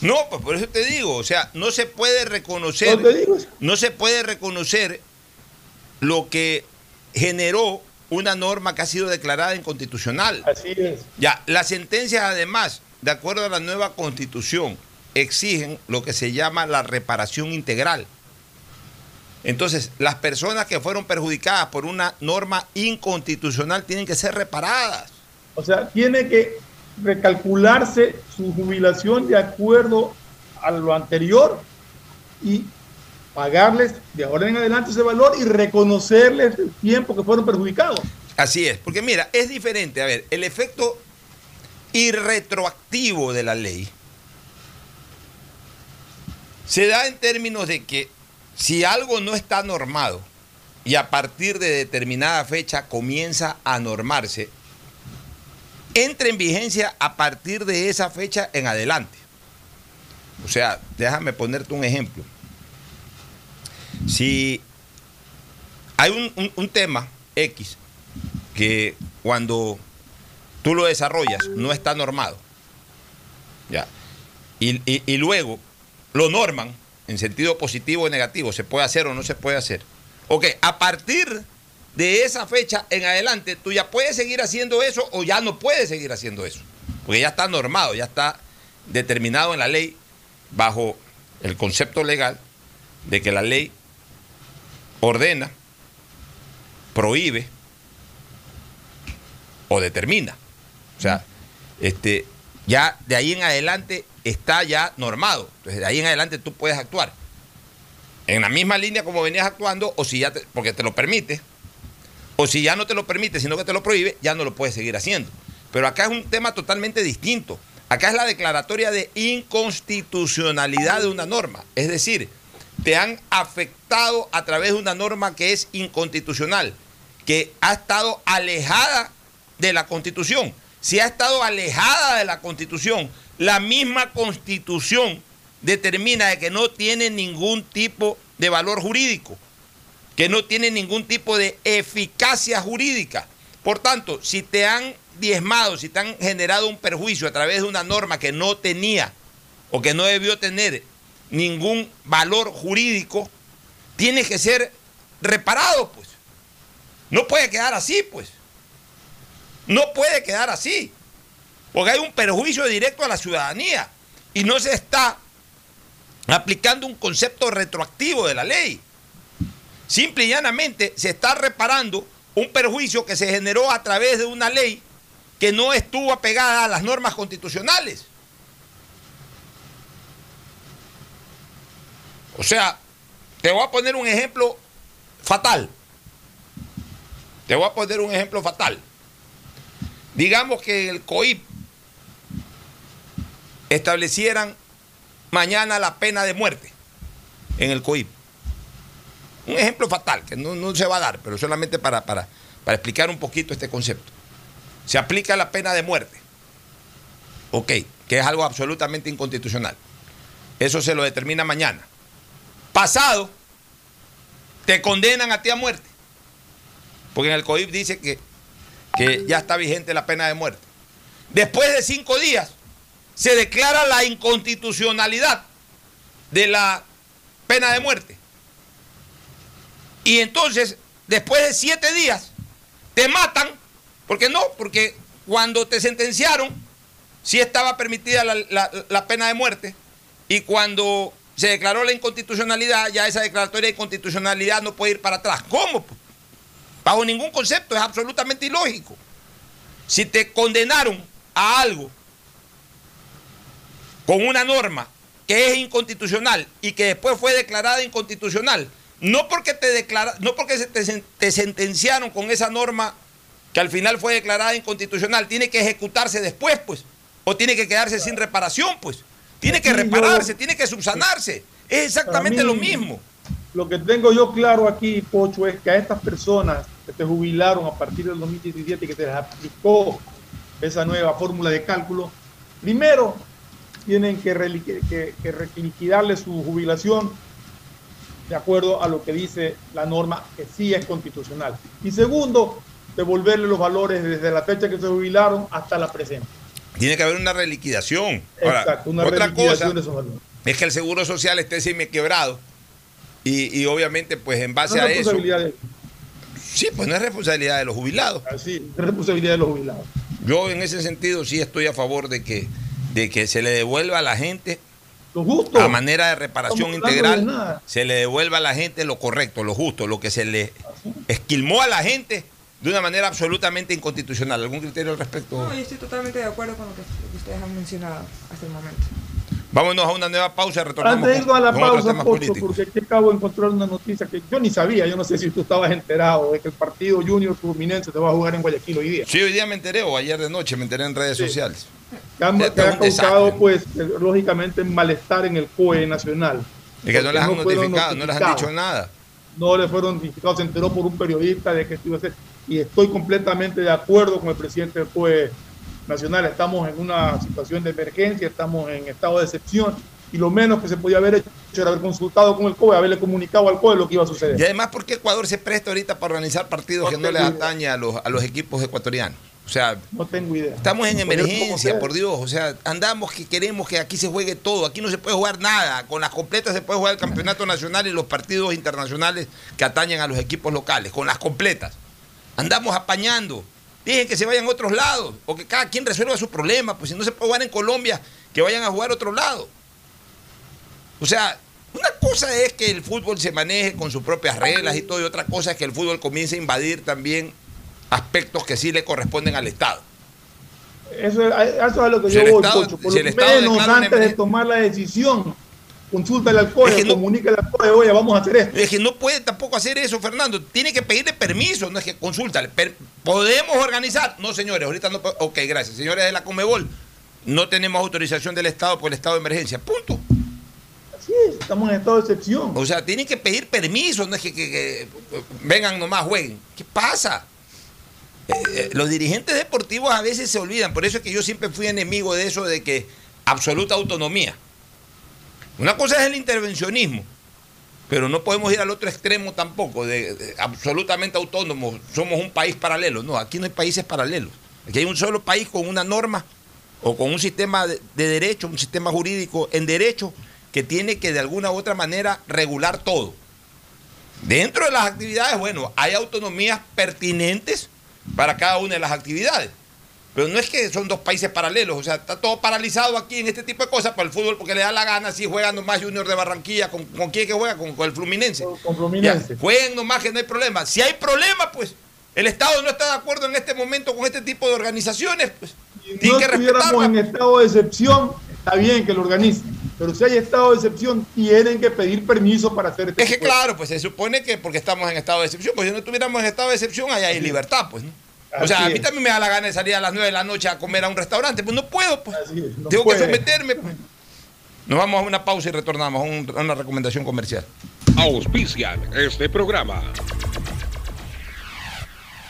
No, pues por eso te digo, o sea, no se puede reconocer, no, se puede reconocer lo que generó una norma que ha sido declarada inconstitucional. Así es. Ya, las sentencias además, de acuerdo a la nueva constitución, exigen lo que se llama la reparación integral. Entonces, las personas que fueron perjudicadas por una norma inconstitucional tienen que ser reparadas. O sea, tiene que recalcularse su jubilación de acuerdo a lo anterior y pagarles de ahora en adelante ese valor y reconocerles el tiempo que fueron perjudicados. Así es, porque mira, es diferente. A ver, el efecto irretroactivo de la ley se da en términos de que si algo no está normado y a partir de determinada fecha comienza a normarse, entra en vigencia a partir de esa fecha en adelante. O sea, déjame ponerte un ejemplo. Si hay un, tema X que cuando tú lo desarrollas no está normado, ¿ya? Y, y- y luego lo norman en sentido positivo o negativo, se puede hacer o no se puede hacer. Ok, a partir de esa fecha en adelante, tú ya puedes seguir haciendo eso o ya no puedes seguir haciendo eso. Porque ya está normado, ya está determinado en la ley bajo el concepto legal de que la ley ordena, prohíbe o determina. O sea, este, ya de ahí en adelante está ya normado. Entonces, de ahí en adelante tú puedes actuar. En la misma línea como venías actuando, o si ya te- porque te lo permite, o si ya no te lo permite, sino que te lo prohíbe, ya no lo puedes seguir haciendo. Pero acá es un tema totalmente distinto. Acá es la declaratoria de inconstitucionalidad de una norma. Es decir, te han afectado a través de una norma que es inconstitucional, que ha estado alejada de la Constitución. Si ha estado alejada de la Constitución, la misma Constitución determina de que no tiene ningún tipo de valor jurídico, que no tiene ningún tipo de eficacia jurídica. Por tanto, si te han diezmado, si te han generado un perjuicio a través de una norma que no tenía o que no debió tener ningún valor jurídico, tiene que ser reparado, pues. No puede quedar así, pues. No puede quedar así. Porque hay un perjuicio directo a la ciudadanía y no se está aplicando un concepto retroactivo de la ley. Simple y llanamente se está reparando un perjuicio que se generó a través de una ley que no estuvo apegada a las normas constitucionales. O sea, te voy a poner un ejemplo fatal. Te voy a poner un ejemplo fatal. Digamos que el COIP establecieran mañana la pena de muerte en el COIP. Un ejemplo fatal, que no, no se va a dar, pero solamente para, para, para explicar un poquito este concepto. Se aplica la pena de muerte. Ok, que es algo absolutamente inconstitucional. Eso se lo determina mañana. Pasado, te condenan a ti a muerte. Porque en el COIP dice que, que ya está vigente la pena de muerte. Después de cinco días, se declara la inconstitucionalidad de la pena de muerte. Y entonces, después de siete días, te matan, porque no, porque cuando te sentenciaron, sí estaba permitida la, la- la pena de muerte, y cuando se declaró la inconstitucionalidad, ya esa declaratoria de inconstitucionalidad no puede ir para atrás. ¿Cómo? Bajo ningún concepto, es absolutamente ilógico. Si te condenaron a algo con una norma que es inconstitucional y que después fue declarada inconstitucional, no porque te declara, no porque se te, te sentenciaron con esa norma que al final fue declarada inconstitucional, tiene que ejecutarse después, pues, o tiene que quedarse sin reparación, pues, tiene que repararse, tiene que subsanarse, es exactamente lo mismo. Lo que tengo yo claro aquí, Pocho, es que a estas personas que se jubilaron a partir del 2017 y que se les aplicó esa nueva fórmula de cálculo, primero tienen que, que, que re- liquidarle su jubilación de acuerdo a lo que dice la norma que sí es constitucional. Y segundo, devolverle los valores desde la fecha que se jubilaron hasta la presente. Tiene que haber una reliquidación. Ahora, Exacto, una otra reliquidación cosa de esos valores. es que el seguro social esté semi quebrado y, y obviamente pues en base No a es eso responsabilidad de- Sí, pues no es responsabilidad de los jubilados. Sí, es responsabilidad de los jubilados. Yo en ese sentido sí estoy a favor de que, de que se le devuelva a la gente lo justo. A manera de reparación integral, se le devuelva a la gente lo correcto, lo justo, lo que se le esquilmó a la gente de una manera absolutamente inconstitucional. ¿Algún criterio al respecto? No, yo estoy totalmente de acuerdo con lo que, ustedes han mencionado hasta el momento. Vámonos a una nueva pausa retornamos. Antes de ir a la pausa, Pocho, porque aquí acabo de encontrar una noticia que yo ni sabía, yo no sé si tú estabas enterado de que el partido Junior Fluminense te va a jugar en Guayaquil hoy día. Sí, hoy día me enteré, o ayer de noche me enteré en redes sociales. Que, han, ha causado, pues, lógicamente, malestar en el COE nacional. Y que no les han notificado, no les han dicho nada. No le fueron notificados, se enteró por un periodista de que ser. Y estoy completamente de acuerdo con el presidente del COE nacional. Estamos en una situación de emergencia, estamos en estado de excepción y lo menos que se podía haber hecho era haber consultado con el COE, haberle comunicado al COE lo que iba a suceder. Y además, ¿por qué Ecuador se presta ahorita para organizar partidos que no le atañe a los, a los equipos ecuatorianos? O sea, no tengo idea. Estamos en emergencia, por Dios. O sea, andamos que queremos que aquí se juegue todo. Aquí no se puede jugar nada. Con las completas se puede jugar el campeonato nacional y los partidos internacionales que atañen a los equipos locales. Con las completas. Andamos apañando. Dejen que se vayan a otros lados, o que cada quien resuelva su problema, pues si no se puede jugar en Colombia, que vayan a jugar a otro lado. O sea, una cosa es que el fútbol se maneje con sus propias reglas y todo, y otra cosa es que el fútbol comience a invadir también aspectos que sí le corresponden al Estado. Eso, es a lo que yo voy, Por lo menos antes de tomar la decisión, consúltale al COE, es que comunícale al COE, oye, vamos a hacer esto. Es que no puede tampoco hacer eso, Fernando. Tiene que pedirle permiso, no es que consúltale. ¿Podemos organizar? No, señores, ahorita no. Ok, gracias. Señores de la Comebol, no tenemos autorización del Estado por el estado de emergencia. Punto. Así es, estamos en estado de excepción. O sea, tienen que pedir permiso, no es que, vengan nomás, jueguen. ¿Qué pasa? Eh, eh, los dirigentes deportivos a veces se olvidan, por eso es que yo siempre fui enemigo de eso de que absoluta autonomía. Una cosa es el intervencionismo, pero no podemos ir al otro extremo tampoco, de, absolutamente autónomos, somos un país paralelo. No, aquí no hay países paralelos. Aquí hay un solo país con una norma o con un sistema de, derecho, un sistema jurídico en derecho que tiene que de alguna u otra manera regular todo. Dentro de las actividades, bueno, hay autonomías pertinentes para cada una de las actividades. Pero no es que son dos países paralelos, o sea, está todo paralizado aquí en este tipo de cosas para el fútbol porque le da la gana, si juegan nomás Junior de Barranquilla, ¿con, con quién que juega? Con, el Fluminense. Con, Fluminense. jueguen nomás que no hay problema. Si hay problema, pues el Estado no está de acuerdo en este momento con este tipo de organizaciones, pues si no que estuviéramos en estado de excepción, está bien que lo organicen. Pero si hay estado de excepción, tienen que pedir permiso para hacer este Es que claro, pues se supone que porque estamos en estado de excepción, pues si no estuviéramos en estado de excepción, ahí hay libertad, pues, ¿no? O sea, a mí también me da la gana de salir a las 9 de la noche a comer a un restaurante. Pues no puedo, pues. Tengo que someterme. Pues. Nos vamos a una pausa y retornamos a, una recomendación comercial. Auspician este programa.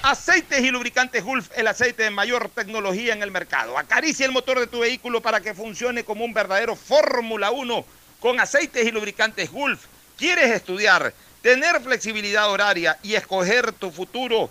Aceites y lubricantes Gulf, el aceite de mayor tecnología en el mercado. Acaricia el motor de tu vehículo para que funcione como un verdadero Fórmula 1 con aceites y lubricantes Gulf. ¿Quieres estudiar, tener flexibilidad horaria y escoger tu futuro?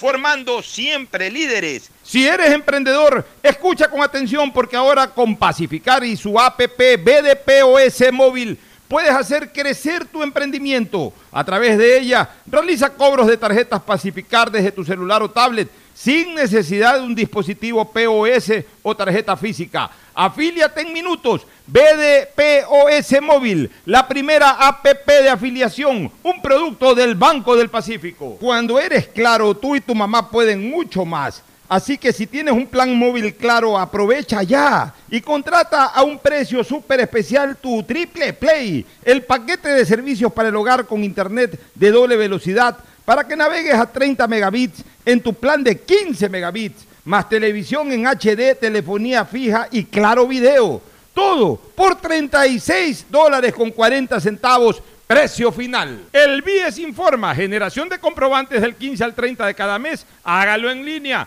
formando siempre líderes. Si eres emprendedor, escucha con atención porque ahora con Pacificar y su APP BDPOS móvil puedes hacer crecer tu emprendimiento. A través de ella, realiza cobros de tarjetas Pacificar desde tu celular o tablet sin necesidad de un dispositivo POS o tarjeta física. Afíliate en minutos. BDPOS Móvil, la primera APP de afiliación, un producto del Banco del Pacífico. Cuando eres claro, tú y tu mamá pueden mucho más. Así que si tienes un plan móvil claro, aprovecha ya y contrata a un precio súper especial tu Triple Play, el paquete de servicios para el hogar con internet de doble velocidad para que navegues a 30 megabits en tu plan de 15 megabits, más televisión en HD, telefonía fija y claro video. Todo por 36 dólares con 40 centavos Precio final. El BIES informa, generación de comprobantes del 15 al 30 de cada mes, hágalo en línea.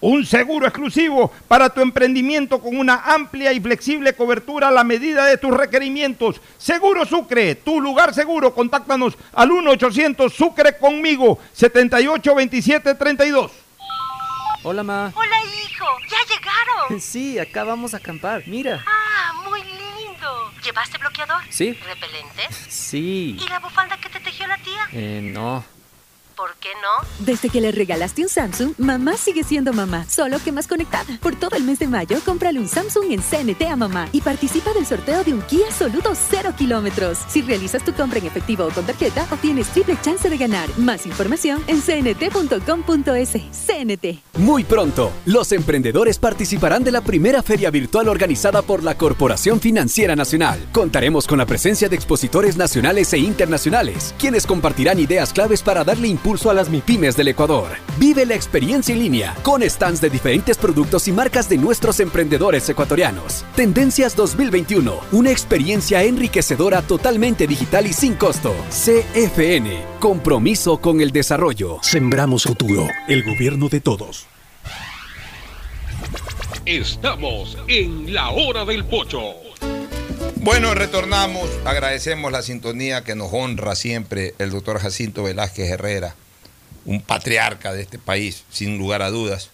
un seguro exclusivo para tu emprendimiento con una amplia y flexible cobertura a la medida de tus requerimientos. Seguro Sucre, tu lugar seguro. Contáctanos al 1-800 Sucre conmigo, 782732. Hola, ma. Hola, hijo. ¿Ya llegaron? Sí, acá vamos a acampar. Mira. Ah, muy lindo. ¿Llevaste bloqueador? Sí. ¿Repelente? Sí. ¿Y la bufanda que te tejió la tía? Eh, no. ¿Por qué no? Desde que le regalaste un Samsung, mamá sigue siendo mamá, solo que más conectada. Por todo el mes de mayo, cómprale un Samsung en CNT a mamá y participa del sorteo de un Kia Soluto 0 kilómetros. Si realizas tu compra en efectivo o con tarjeta, obtienes triple chance de ganar. Más información en cnt.com.es. CNT. Muy pronto, los emprendedores participarán de la primera feria virtual organizada por la Corporación Financiera Nacional. Contaremos con la presencia de expositores nacionales e internacionales, quienes compartirán ideas claves para darle impulso a las MIPIMES del Ecuador. Vive la experiencia en línea con stands de diferentes productos y marcas de nuestros emprendedores ecuatorianos. Tendencias 2021, una experiencia enriquecedora totalmente digital y sin costo. CFN, compromiso con el desarrollo. Sembramos futuro, el gobierno de todos. Estamos en la hora del pocho. Bueno, retornamos. Agradecemos la sintonía que nos honra siempre el doctor Jacinto Velázquez Herrera, un patriarca de este país, sin lugar a dudas,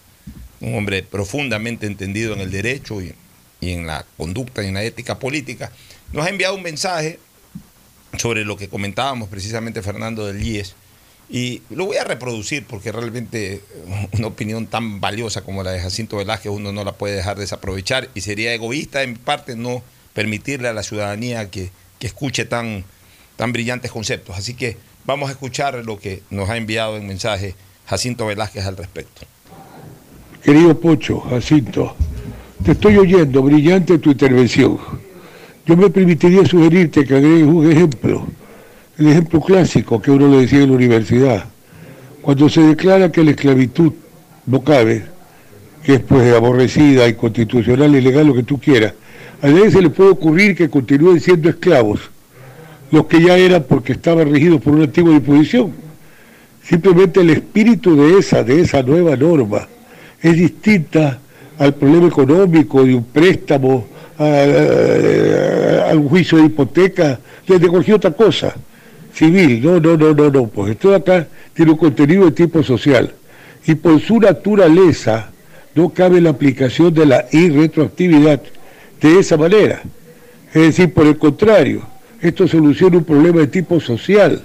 un hombre profundamente entendido en el derecho y, en la conducta y en la ética política. Nos ha enviado un mensaje sobre lo que comentábamos precisamente Fernando del IES. Y lo voy a reproducir porque realmente una opinión tan valiosa como la de Jacinto Velázquez uno no la puede dejar desaprovechar y sería egoísta mi parte no permitirle a la ciudadanía que, que escuche tan, tan brillantes conceptos. Así que vamos a escuchar lo que nos ha enviado en mensaje Jacinto Velázquez al respecto. Querido Pocho, Jacinto, te estoy oyendo, brillante tu intervención. Yo me permitiría sugerirte que agregues un ejemplo, el ejemplo clásico que uno le decía en la universidad. Cuando se declara que la esclavitud no cabe, que es pues aborrecida, inconstitucional, ilegal, lo que tú quieras, a nadie se le puede ocurrir que continúen siendo esclavos los que ya eran porque estaban regidos por una antigua disposición. Simplemente el espíritu de esa, de esa nueva norma es distinta al problema económico de un préstamo, a, un juicio de hipoteca, de cualquier otra cosa civil. No, no, no, no, no. Pues esto de acá tiene un contenido de tipo social. Y por su naturaleza no cabe la aplicación de la irretroactividad de esa manera. Es decir, por el contrario, esto soluciona un problema de tipo social,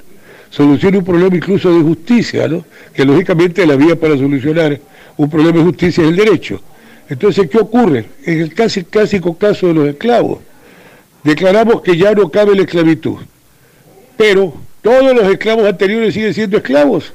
soluciona un problema incluso de justicia, ¿no? que lógicamente la vía para solucionar un problema de justicia es el derecho. Entonces, ¿qué ocurre? En el casi clásico caso de los esclavos, declaramos que ya no cabe la esclavitud, pero todos los esclavos anteriores siguen siendo esclavos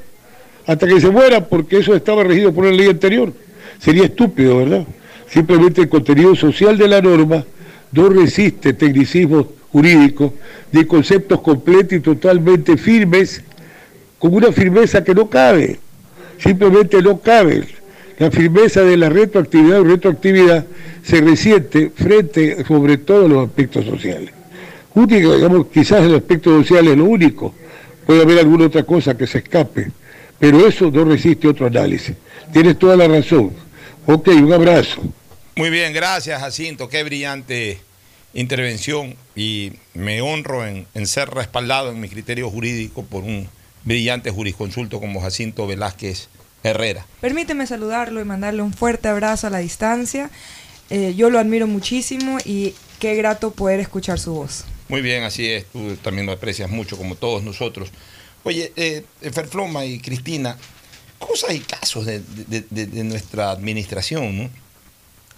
hasta que se mueran porque eso estaba regido por la ley anterior. Sería estúpido, ¿verdad? Simplemente el contenido social de la norma no resiste tecnicismos jurídicos de conceptos completos y totalmente firmes, con una firmeza que no cabe. Simplemente no cabe. La firmeza de la retroactividad o retroactividad se resiente frente sobre todos los aspectos sociales. Único, digamos, quizás el aspecto social es lo único. Puede haber alguna otra cosa que se escape, pero eso no resiste otro análisis. Tienes toda la razón. Ok, un abrazo. Muy bien, gracias Jacinto, qué brillante intervención y me honro en, en, ser respaldado en mi criterio jurídico por un brillante jurisconsulto como Jacinto Velázquez Herrera. Permíteme saludarlo y mandarle un fuerte abrazo a la distancia. eh, yo lo admiro muchísimo y qué grato poder escuchar su voz. Muy bien, así es, tú también lo aprecias mucho como todos nosotros. Oye, eh, Ferfloma y Cristina, cosas y casos de, de nuestra administración, ¿no?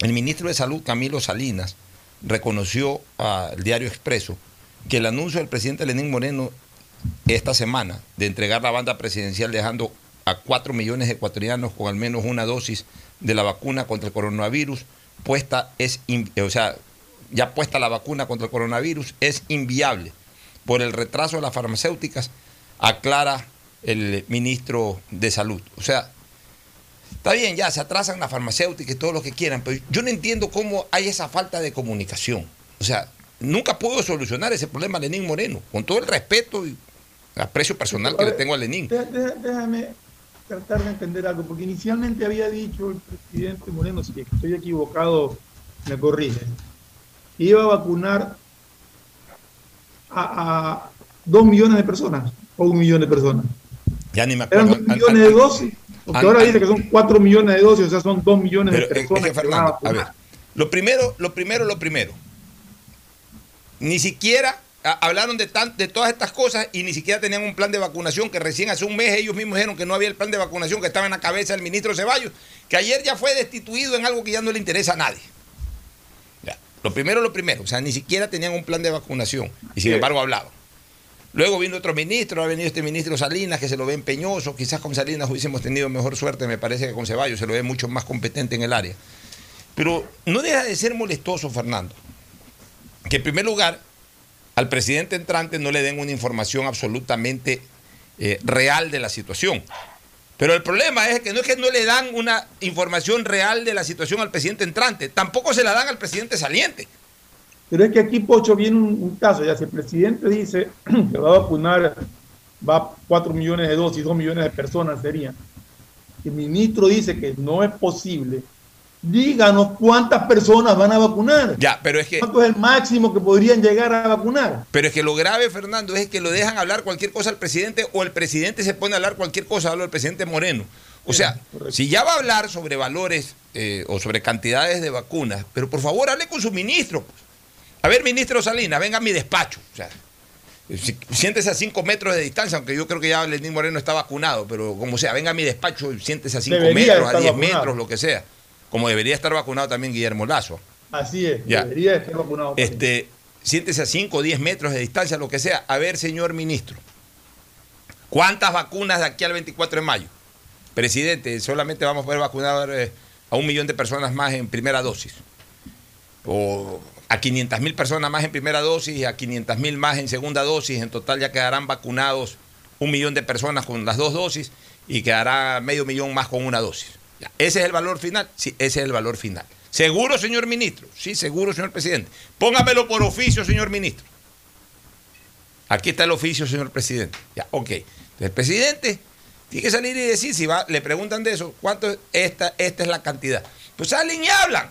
El ministro de Salud, Camilo Salinas, reconoció al diario Expreso que el anuncio del presidente Lenín Moreno esta semana de entregar la banda presidencial dejando a 4 millones de ecuatorianos con al menos una dosis de la vacuna contra el coronavirus puesta es o sea, ya puesta la vacuna contra el coronavirus es inviable por el retraso de las farmacéuticas, aclara el ministro de Salud. O sea, está bien, ya se atrasan las farmacéuticas y todo lo que quieran, pero yo no entiendo cómo hay esa falta de comunicación. O sea, nunca puedo solucionar ese problema Lenín Moreno, con todo el respeto y aprecio personal que le tengo a Lenín. Déjame tratar de entender algo, porque inicialmente había dicho el presidente Moreno, si estoy equivocado, me corrige, iba a vacunar a, dos millones de personas o un millón de personas. Ya ni me acuerdo. Eran dos millones de dosis, porque ahora dice que son cuatro millones de dosis, o sea, son dos millones de personas. a ver, lo primero, lo primero, lo primero. Ni siquiera hablaron de, de todas estas cosas y ni siquiera tenían un plan de vacunación, que recién hace un mes ellos mismos dijeron que no había el plan de vacunación que estaba en la cabeza del ministro Ceballos, que ayer ya fue destituido en algo que ya no le interesa a nadie. Lo primero, lo primero, o sea, ni siquiera tenían un plan de vacunación y sin embargo hablaban. Luego vino otro ministro, ha venido este ministro Salinas, que se lo ve empeñoso. Quizás con Salinas hubiésemos tenido mejor suerte, me parece que con Ceballos se lo ve mucho más competente en el área. Pero no deja de ser molestoso, Fernando, que en primer lugar al presidente entrante no le den una información absolutamente eh, real de la situación. Pero el problema es que no es que no le dan una información real de la situación al presidente entrante, tampoco se la dan al presidente saliente. Pero es que aquí, Pocho, viene un, caso, ya si el presidente dice que va a vacunar, va a 4 millones de dosis, 2 millones de personas serían, el ministro dice que no es posible, díganos cuántas personas van a vacunar. Ya, pero es que. ¿Cuánto es el máximo que podrían llegar a vacunar? Pero es que lo grave, Fernando, es que lo dejan hablar cualquier cosa al presidente o el presidente se pone a hablar cualquier cosa, habla el presidente Moreno. O sea, si ya va a hablar sobre valores eh, o sobre cantidades de vacunas, pero por favor hable con su ministro. Pues. A ver, ministro Salinas, venga a mi despacho. O sea, siéntese a cinco metros de distancia, aunque yo creo que ya Lenín Moreno está vacunado, pero como sea, venga a mi despacho y siéntese a cinco metros, a diez metros, lo que sea como debería estar vacunado también Guillermo Lazo. Así es, debería estar vacunado. Este, siéntese a 5 o 10 metros de distancia, lo que sea. A ver, señor ministro, ¿cuántas vacunas de aquí al 24 de mayo? Presidente, solamente vamos a poder vacunar eh, a un millón de personas más en primera dosis. O a 500 mil personas más en primera dosis y a 500 mil más en segunda dosis. En total ya quedarán vacunados un millón de personas con las dos dosis y quedará medio millón más con una dosis. ¿Ese es el valor final? Sí, ese es el valor final. ¿Seguro, señor ministro? Sí, seguro, señor presidente. Póngamelo por oficio, señor ministro. Aquí está el oficio, señor presidente. Ya, ok. el presidente tiene que salir y decir, si va, le preguntan de eso, ¿cuánto es esta, esta es la cantidad? Pues salen y hablan.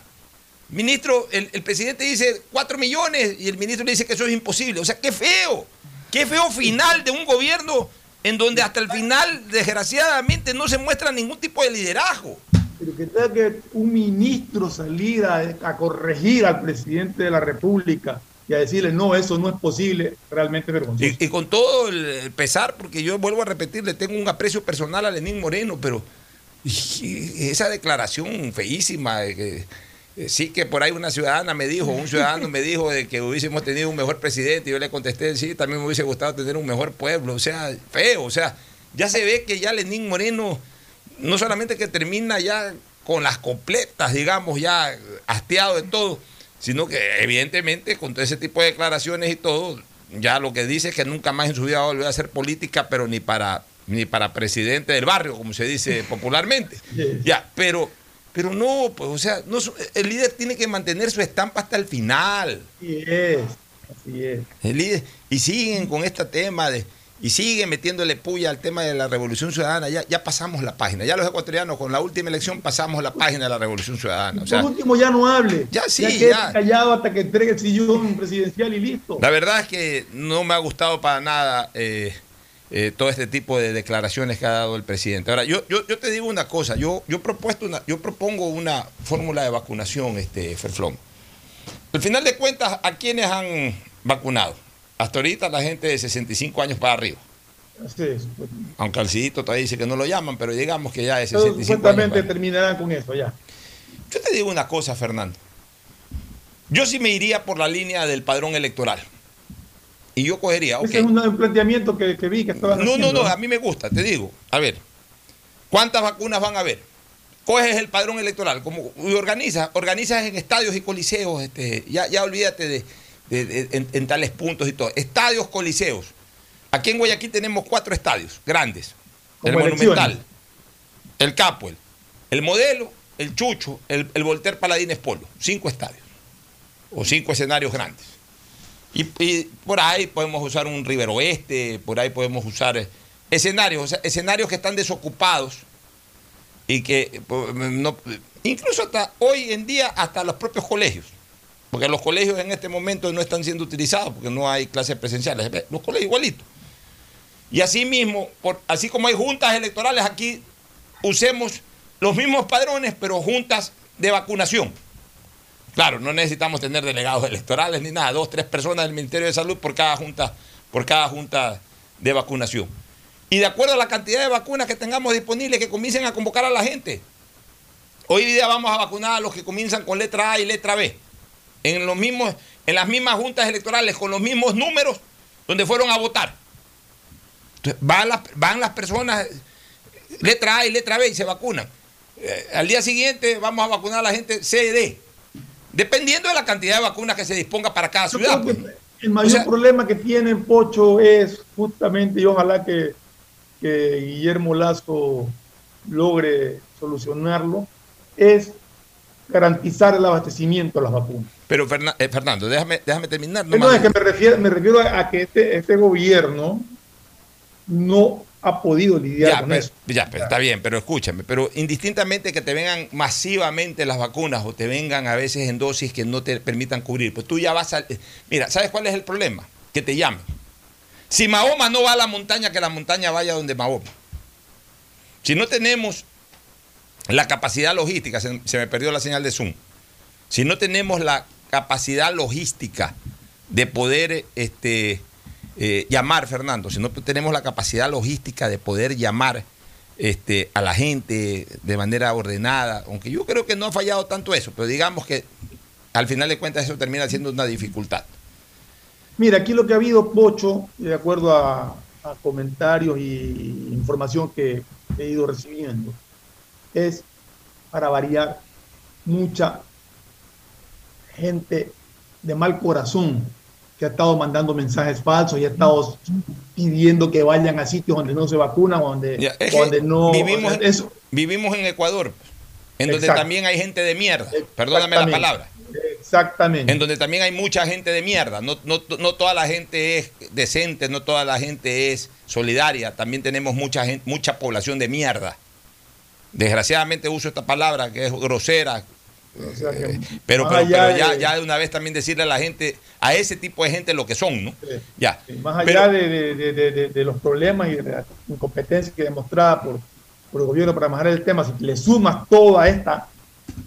Ministro, el, el presidente dice 4 millones y el ministro le dice que eso es imposible. O sea, qué feo. Qué feo final de un gobierno en donde hasta el final, desgraciadamente, no se muestra ningún tipo de liderazgo. Pero que tenga que un ministro salir a, corregir al presidente de la República y a decirle, no, eso no es posible, realmente vergonzoso. Y, con todo el pesar, porque yo vuelvo a repetir, le tengo un aprecio personal a Lenín Moreno, pero esa declaración feísima de que sí que por ahí una ciudadana me dijo, un ciudadano me dijo de que hubiésemos tenido un mejor presidente y yo le contesté, sí, también me hubiese gustado tener un mejor pueblo, o sea, feo, o sea, ya se ve que ya Lenín Moreno no solamente que termina ya con las completas, digamos, ya hastiado de todo, sino que evidentemente con todo ese tipo de declaraciones y todo, ya lo que dice es que nunca más en su vida va a volver a hacer política, pero ni para ni para presidente del barrio, como se dice popularmente. Ya, pero pero no, pues, o sea, no, el líder tiene que mantener su estampa hasta el final. Así es, así es. El líder, y siguen con este tema de, y siguen metiéndole puya al tema de la revolución ciudadana. Ya, ya pasamos la página. Ya los ecuatorianos con la última elección pasamos la página de la revolución ciudadana. O Por último, ya no hable. Ya sí, ya. callado hasta que entregue el sillón presidencial y listo. La verdad es que no me ha gustado para nada. Eh, eh, todo este tipo de declaraciones que ha dado el presidente. Ahora, yo, yo, yo te digo una cosa, yo, yo, propuesto una, yo propongo una fórmula de vacunación, este, Ferflón. Al final de cuentas, ¿a quiénes han vacunado? Hasta ahorita la gente de 65 años para arriba. Aunque Alcidito todavía dice que no lo llaman, pero digamos que ya es 65 años. terminarán con eso ya. Yo te digo una cosa, Fernando. Yo sí me iría por la línea del padrón electoral. Y yo cogería. Ese es un planteamiento que, vi que estaban No, no, no, a mí me gusta, te digo. A ver, ¿cuántas vacunas van a haber? Coges el padrón electoral como, y organizas, organizas en estadios y coliseos. Este, ya, ya olvídate de, en, tales puntos y todo. Estadios, coliseos. Aquí en Guayaquil tenemos cuatro estadios grandes. el Monumental, el Capuel, el Modelo, el Chucho, el, el Volter Paladines Polo. Cinco estadios. O cinco escenarios grandes. Y, por ahí podemos usar un River Oeste, por ahí podemos usar eh, escenarios, escenarios que están desocupados y que no, incluso hasta hoy en día hasta los propios colegios, porque los colegios en este momento no están siendo utilizados porque no hay clases presenciales, los colegios igualitos. Y así mismo, por, así como hay juntas electorales aquí, usemos los mismos padrones, pero juntas de vacunación. Claro, no necesitamos tener delegados electorales ni nada, dos, tres personas del Ministerio de Salud por cada junta, por cada junta de vacunación. Y de acuerdo a la cantidad de vacunas que tengamos disponibles, que comiencen a convocar a la gente. Hoy día vamos a vacunar a los que comienzan con letra A y letra B. En, los mismos, en las mismas juntas electorales, con los mismos números donde fueron a votar. van, las, van las personas, letra A y letra B, y se vacunan. Eh, al día siguiente vamos a vacunar a la gente C y D. Dependiendo de la cantidad de vacunas que se disponga para cada ciudad. Pues. El mayor problema que tiene Pocho es justamente, y ojalá que, Guillermo Lazo logre solucionarlo, es garantizar el abastecimiento de las vacunas. Pero eh, Fernando, déjame, déjame terminar. No, es que me refiero, me refiero a que este, este gobierno no ha podido lidiar con eso. Ya, pero está bien, pero escúchame, pero indistintamente que te vengan masivamente las vacunas o te vengan a veces en dosis que no te permitan cubrir, pues tú ya vas a... Mira, ¿sabes cuál es el problema? Que te llamen. Si Mahoma no va a la montaña, que la montaña vaya donde Mahoma. Si no tenemos la capacidad logística, se, se me perdió la señal de Zoom, si no tenemos la capacidad logística de poder este, eh, llamar, Fernando, si no tenemos la capacidad logística de poder llamar este, a la gente de manera ordenada, aunque yo creo que no ha fallado tanto eso, pero digamos que al final de cuentas eso termina siendo una dificultad. Mira, aquí lo que ha habido, Pocho, de acuerdo a, a comentarios y información que he ido recibiendo, es, para variar, mucha gente de mal corazón que ha estado mandando mensajes falsos y ha estado pidiendo que vayan a sitios donde no se vacunan, donde, donde no... Vivimos, eso. vivimos en Ecuador, en donde también hay gente de mierda, perdóname la palabra. Exactamente. En donde también hay mucha gente de mierda. No, no, no, toda la gente es decente, no toda la gente es solidaria. También tenemos mucha, gente, mucha población de mierda. Desgraciadamente uso esta palabra que es grosera, pero, pero, ya, ya, de una vez también decirle a la gente, a ese tipo de gente lo que son, ¿no? Ya. más allá de, los problemas y de la incompetencia que demostrada por, por el gobierno para manejar el tema, si le sumas toda esta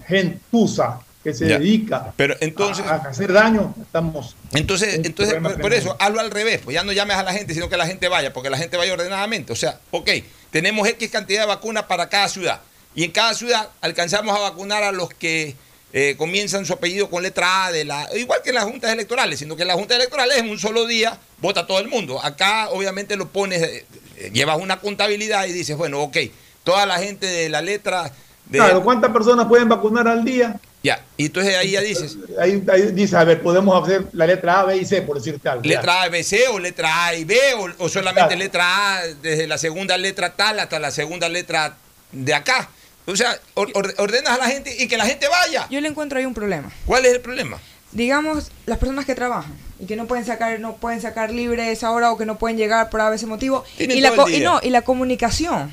gentuza que se dedica pero entonces, a, hacer daño, estamos... Entonces, entonces por, eso, hazlo al revés, pues ya no llames a la gente, sino que la gente vaya, porque la gente vaya ordenadamente. O sea, ok, tenemos X cantidad de vacunas para cada ciudad y en cada ciudad alcanzamos a vacunar a los que eh, comienzan su apellido con letra A de la. Igual que en las juntas electorales, sino que en las juntas electorales en un solo día vota todo el mundo. Acá, obviamente, lo pones, eh, llevas una contabilidad y dices, bueno, ok, toda la gente de la letra. De... Claro, ¿cuántas personas pueden vacunar al día? Ya, y entonces ahí ya dices. Ahí, dice, a ver, podemos hacer la letra A, B y C, por decirte algo. Letra A, B, C, o letra A y B, o, solamente letra A desde la segunda letra tal hasta la segunda letra de acá. O sea, ordenas a la gente y que la gente vaya. Yo le encuentro ahí un problema. ¿Cuál es el problema? Digamos, las personas que trabajan y que no pueden sacar, no pueden sacar libre esa hora o que no pueden llegar por ese motivo. Y la, y, no, y la comunicación.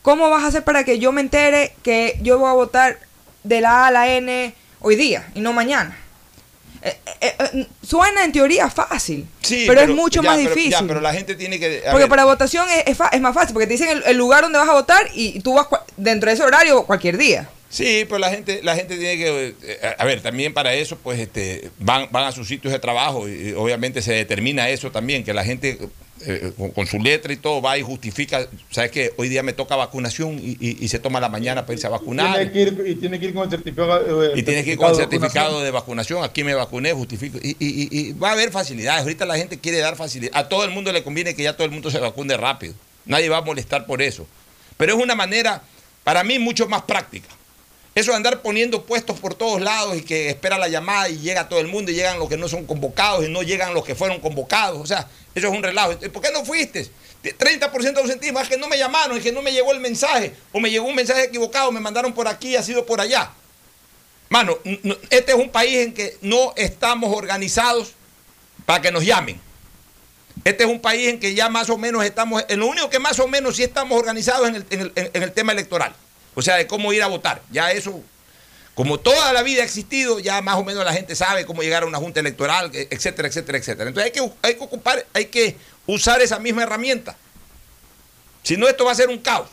¿Cómo vas a hacer para que yo me entere que yo voy a votar de la A a la N hoy día y no mañana? eh, eh, eh, suena en teoría fácil, Sí, pero, es mucho ya, más pero- difícil. ya, pero la gente tiene que. porque ver, para votación es, es es más fácil, porque te dicen el, el lugar donde vas a votar y tú vas dentro de ese horario cualquier día. Sí, pues la gente, la gente tiene que, eh, a ver, también para eso, pues, este, van, van a sus sitios de trabajo y, y obviamente se determina eso también, que la gente eh, con, con su letra y todo va y justifica, sabes que hoy día me toca vacunación y, y- y se toma la mañana para irse a vacunar. Tiene que ir, y tiene que ir con el certificado. eh, Y tienes que ir con el certificado de certificado de vacunación. Aquí me vacuné, justifico. Y, y- y- y va a haber facilidades. Ahorita la gente quiere dar facilidad. A todo el mundo le conviene que ya todo el mundo se vacune rápido. Nadie va a molestar por eso. Pero es una manera, para mí, mucho más práctica. Eso de andar poniendo puestos por todos lados y que espera la llamada y llega todo el mundo y llegan los que no son convocados y no llegan los que fueron convocados. O sea, eso es un relajo. ¿Por qué no fuiste? 30% de ausentismo, es que no me llamaron, es que no me llegó el mensaje, o me llegó un mensaje equivocado, me mandaron por aquí y ha sido por allá. Mano, este es un país en que no estamos organizados para que nos llamen. Este es un país en que ya más o menos estamos, en lo único que más o menos sí estamos organizados en el, tema electoral. O sea, de cómo ir a votar. Ya eso, como toda la vida ha existido, ya más o menos la gente sabe cómo llegar a una junta electoral, e- etcétera, etcétera, etcétera. Entonces hay que, hay que ocupar, hay que usar esa misma herramienta. Si no, esto va a ser un caos.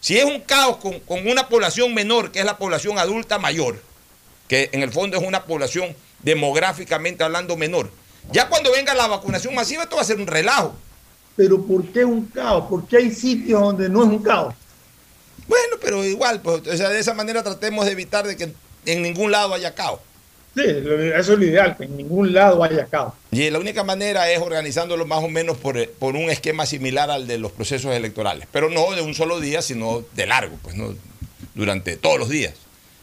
Si es un caos con, con una población menor, que es la población adulta mayor, que en el fondo es una población demográficamente hablando menor, ya cuando venga la vacunación masiva, esto va a ser un relajo. Pero ¿por qué un caos? ¿Por qué hay sitios donde no es un caos? Bueno, pero igual, pues, o sea, de esa manera tratemos de evitar de que en ningún lado haya caos. Sí, eso es lo ideal, que en ningún lado haya caos. Y la única manera es organizándolo más o menos por, eh, por un esquema similar al de los procesos electorales. Pero no de un solo día, sino de largo, pues no durante todos los días.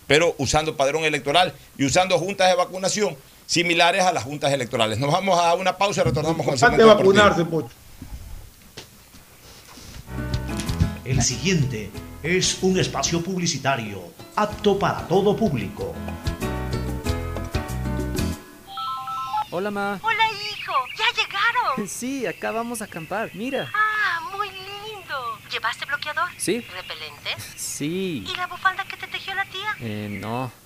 Pero usando padrón electoral y usando juntas de vacunación similares a las juntas electorales. Nos vamos a una pausa y retornamos con el vacunarse, Pocho. El siguiente es un espacio publicitario apto para todo público. Hola, ma. Hola, hijo. Ya llegaron. Sí, acá vamos a acampar. Mira. Ah, muy lindo. ¿Llevaste bloqueador? Sí. ¿Repelente? Sí. ¿Y la bufanda que te tejió la tía? Eh, no.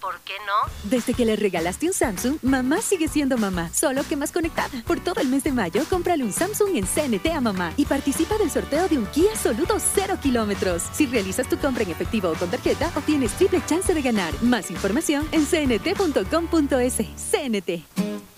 ¿Por qué no? Desde que le regalaste un Samsung, mamá sigue siendo mamá, solo que más conectada. Por todo el mes de mayo, cómprale un Samsung en CNT a mamá y participa del sorteo de un Kia Soluto 0 kilómetros. Si realizas tu compra en efectivo o con tarjeta, obtienes triple chance de ganar. Más información en cnt.com.es. CNT.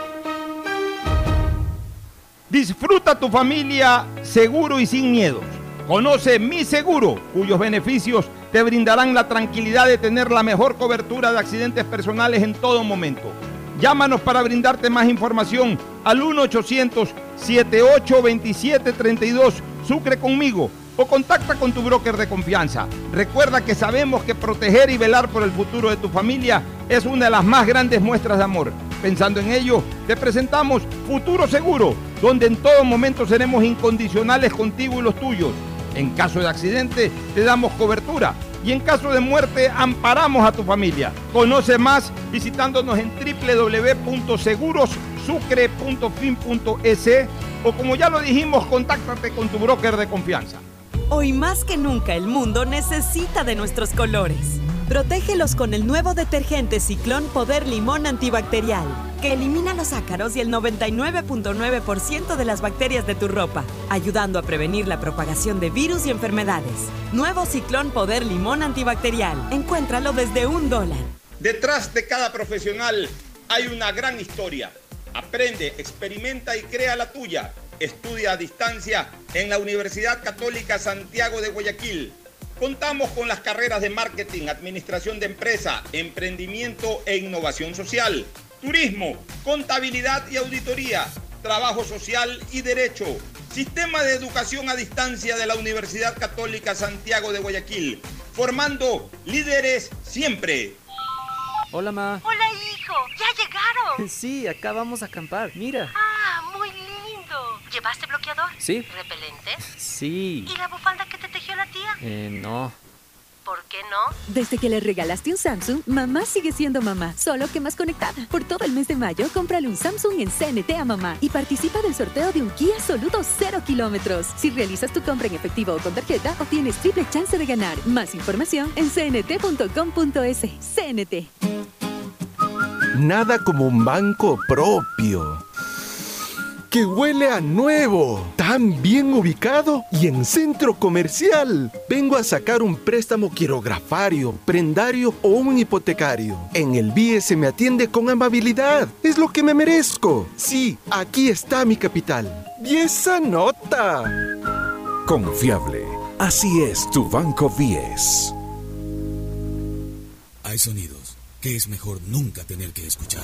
Disfruta tu familia seguro y sin miedos. Conoce Mi Seguro, cuyos beneficios te brindarán la tranquilidad de tener la mejor cobertura de accidentes personales en todo momento. Llámanos para brindarte más información al 1-800-7827-32 Sucre conmigo o contacta con tu broker de confianza. Recuerda que sabemos que proteger y velar por el futuro de tu familia es una de las más grandes muestras de amor. Pensando en ello, te presentamos Futuro Seguro, donde en todo momento seremos incondicionales contigo y los tuyos. En caso de accidente, te damos cobertura y en caso de muerte, amparamos a tu familia. Conoce más visitándonos en www.segurosucre.fin.es o como ya lo dijimos, contáctate con tu broker de confianza. Hoy más que nunca el mundo necesita de nuestros colores. Protégelos con el nuevo detergente Ciclón Poder Limón Antibacterial, que elimina los ácaros y el 99.9% de las bacterias de tu ropa, ayudando a prevenir la propagación de virus y enfermedades. Nuevo Ciclón Poder Limón Antibacterial. Encuéntralo desde un dólar. Detrás de cada profesional hay una gran historia. Aprende, experimenta y crea la tuya. estudia a distancia en la Universidad Católica Santiago de Guayaquil. Contamos con las carreras de marketing, administración de empresa, emprendimiento e innovación social, turismo, contabilidad y auditoría, trabajo social y derecho. Sistema de educación a distancia de la Universidad Católica Santiago de Guayaquil, formando líderes siempre. Hola, ma. Hola, hijo. ¿Ya llegaron? Sí, acá vamos a acampar. Mira. Ah, muy lindo. ¿Llevaste bloqueador? Sí. ¿Repelente? Sí. ¿Y la bufanda que te tejió la tía? Eh, no. ¿Por qué no? Desde que le regalaste un Samsung, mamá sigue siendo mamá, solo que más conectada. Por todo el mes de mayo, cómprale un Samsung en CNT a mamá y participa del sorteo de un Kia Soluto 0 kilómetros. Si realizas tu compra en efectivo o con tarjeta, obtienes triple chance de ganar. Más información en cnt.com.es. CNT. Nada como un banco propio. Que huele a nuevo, tan bien ubicado y en centro comercial. Vengo a sacar un préstamo quirografario, prendario o un hipotecario. En el BIE se me atiende con amabilidad. Es lo que me merezco. Sí, aquí está mi capital. Y esa nota. Confiable. Así es tu Banco 10. Hay sonidos que es mejor nunca tener que escuchar.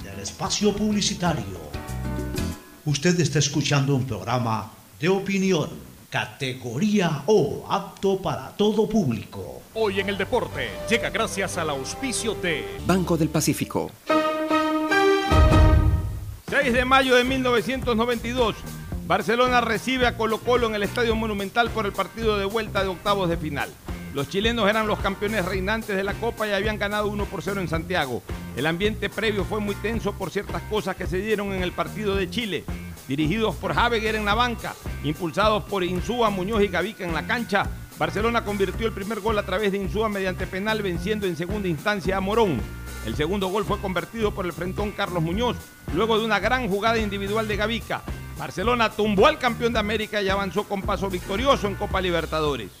espacio publicitario. Usted está escuchando un programa de opinión, categoría O, apto para todo público. Hoy en el deporte llega gracias al auspicio de Banco del Pacífico. 6 de mayo de 1992, Barcelona recibe a Colo Colo en el Estadio Monumental por el partido de vuelta de octavos de final. Los chilenos eran los campeones reinantes de la Copa y habían ganado 1 por 0 en Santiago. El ambiente previo fue muy tenso por ciertas cosas que se dieron en el partido de Chile. Dirigidos por Javeguer en la banca, impulsados por Insúa, Muñoz y Gavica en la cancha, Barcelona convirtió el primer gol a través de Insúa mediante penal, venciendo en segunda instancia a Morón. El segundo gol fue convertido por el frentón Carlos Muñoz, luego de una gran jugada individual de Gavica. Barcelona tumbó al campeón de América y avanzó con paso victorioso en Copa Libertadores.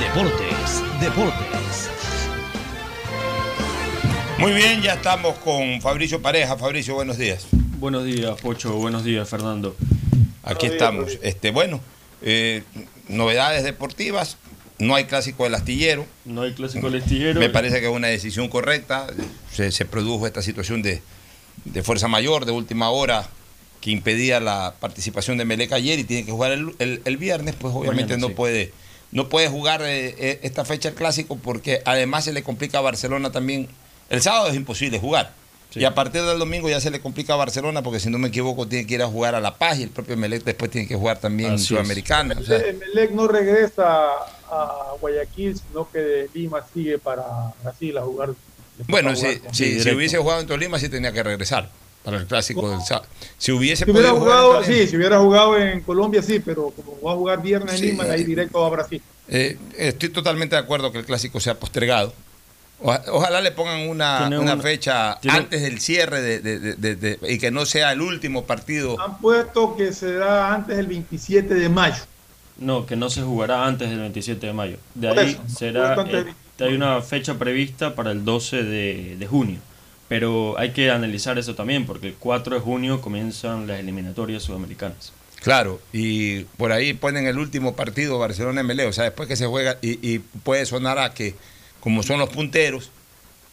Deportes, Deportes. Muy bien, ya estamos con Fabricio Pareja. Fabricio, buenos días. Buenos días, Pocho. Buenos días, Fernando. Aquí estamos. Este, bueno, eh, novedades deportivas. No hay clásico del astillero. No hay clásico del astillero. Me parece que es una decisión correcta. Se, se produjo esta situación de, de, fuerza mayor de última hora que impedía la participación de Melec ayer y tiene que jugar el, el, el viernes, pues obviamente Mañana, no sí. puede no puede jugar eh, esta fecha el clásico porque además se le complica a Barcelona también. El sábado es imposible jugar. Sí. Y a partir del domingo ya se le complica a Barcelona porque si no me equivoco tiene que ir a jugar a La Paz y el propio Melec después tiene que jugar también Así Sudamericana. O sea, Melec no regresa a Guayaquil, sino que de Lima sigue para Brasil a jugar. Bueno, si, si, si, hubiese jugado en Tolima sí tenía que regresar para el clásico del sábado. Si hubiese si hubiera jugado, jugar sí, si hubiera jugado en Colombia sí, pero como va a jugar viernes sí, en Lima, ahí directo a Brasil. Eh, estoy totalmente de acuerdo que el clásico sea postergado. Oja- Ojalá le pongan una, Tiene una una- fecha tiene- antes del cierre de, de- de- de- de- y que no sea el último partido. Han puesto que será antes del 27 de mayo. No, que no se jugará antes del 27 de mayo. De Por ahí eso, será. eh, hay una fecha prevista para el 12 de, de junio. Pero hay que analizar eso también, porque el 4 de junio comienzan las eliminatorias sudamericanas. Claro, y por ahí ponen el último partido Barcelona-MLE, o sea, después que se juega, y, puede sonar a que, como son los punteros,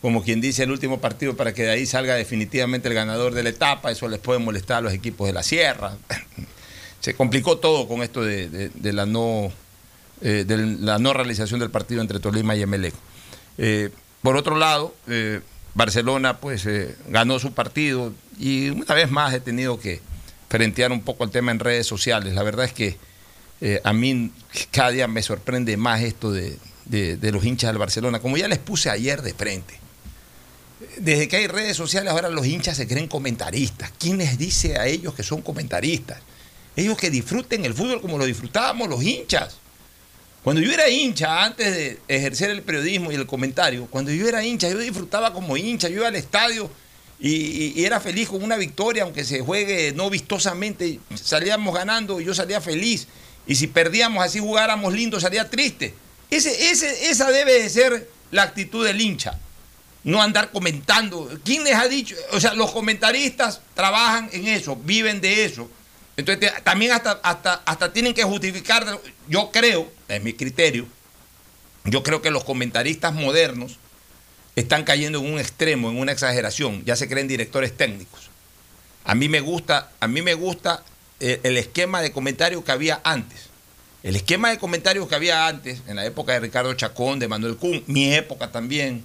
como quien dice el último partido para que de ahí salga definitivamente el ganador de la etapa, eso les puede molestar a los equipos de la Sierra. Se complicó todo con esto de la, no, eh, de la no realización del partido entre Tolima y Emelec. Eh, por otro lado, eh, Barcelona pues eh, ganó su partido y una vez más he tenido que frentear un poco el tema en redes sociales. La verdad es que eh, a mí cada día me sorprende más esto de, de- los hinchas del Barcelona, como ya les puse ayer de frente. Desde que hay redes sociales ahora los hinchas se creen comentaristas. ¿Quién les dice a ellos que son comentaristas? Ellos que disfruten el fútbol como lo disfrutábamos los hinchas. Cuando yo era hincha, antes de ejercer el periodismo y el comentario, cuando yo era hincha, yo disfrutaba como hincha, yo iba al estadio y, era feliz con una victoria, aunque se juegue no vistosamente, salíamos ganando y yo salía feliz. Y si perdíamos así jugáramos lindo, salía triste. Ese, ese, esa debe de ser la actitud del hincha. No andar comentando. ¿Quién les ha dicho? O sea, los comentaristas trabajan en eso, viven de eso. Entonces también hasta, hasta, hasta tienen que justificar, yo creo, es mi criterio, yo creo que los comentaristas modernos están cayendo en un extremo, en una exageración, ya se creen directores técnicos. A mí me gusta, a mí me gusta eh, el esquema de comentario que había antes. El esquema de comentarios que había antes, en la época de Ricardo Chacón, de Manuel Kuhn, mi época también,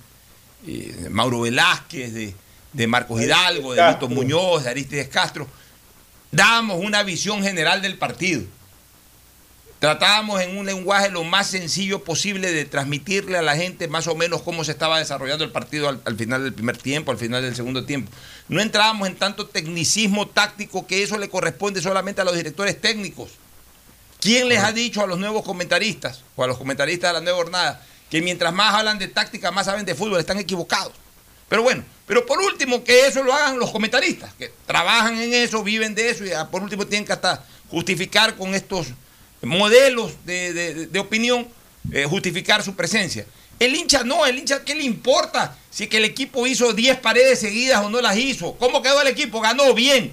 eh, de Mauro Velázquez, de, de Marcos Hidalgo, de Vito Muñoz, de Aristides Castro, dábamos una visión general del partido. Tratábamos en un lenguaje lo más sencillo posible de transmitirle a la gente más o menos cómo se estaba desarrollando el partido al, al final del primer tiempo, al final del segundo tiempo. No entrábamos en tanto tecnicismo táctico que eso le corresponde solamente a los directores técnicos. ¿Quién les ha dicho a los nuevos comentaristas o a los comentaristas de la nueva jornada que mientras más hablan de táctica, más saben de fútbol? Están equivocados. Pero bueno, pero por último, que eso lo hagan los comentaristas, que trabajan en eso, viven de eso y ah, por último tienen que hasta justificar con estos modelos de, de- opinión, eh, justificar su presencia. El hincha no, el hincha, ¿qué le importa si que el equipo hizo 10 paredes seguidas o no las hizo? ¿Cómo quedó el equipo? Ganó bien.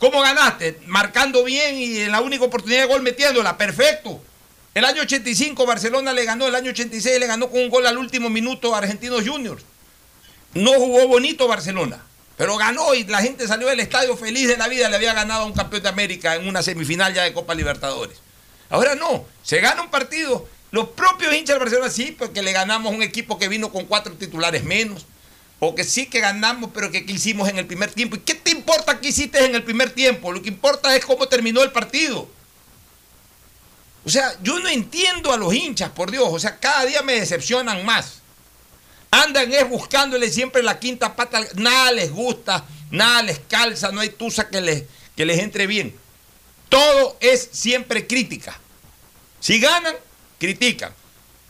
¿Cómo ganaste? Marcando bien y en la única oportunidad de gol metiéndola. Perfecto. El año 85 Barcelona le ganó, el año 86 le ganó con un gol al último minuto a Argentinos Juniors. No jugó bonito Barcelona, pero ganó y la gente salió del estadio feliz de la vida, le había ganado a un campeón de América en una semifinal ya de Copa Libertadores. Ahora no, se gana un partido, los propios hinchas del Barcelona sí, porque le ganamos un equipo que vino con cuatro titulares menos, o que sí que ganamos, pero que qué hicimos en el primer tiempo. ¿Y qué te importa qué hiciste en el primer tiempo? Lo que importa es cómo terminó el partido. O sea, yo no entiendo a los hinchas, por Dios. O sea, cada día me decepcionan más. Andan es buscándole siempre la quinta pata. Nada les gusta, nada les calza, no hay tusa que les, que les entre bien. Todo es siempre crítica. Si ganan, critican.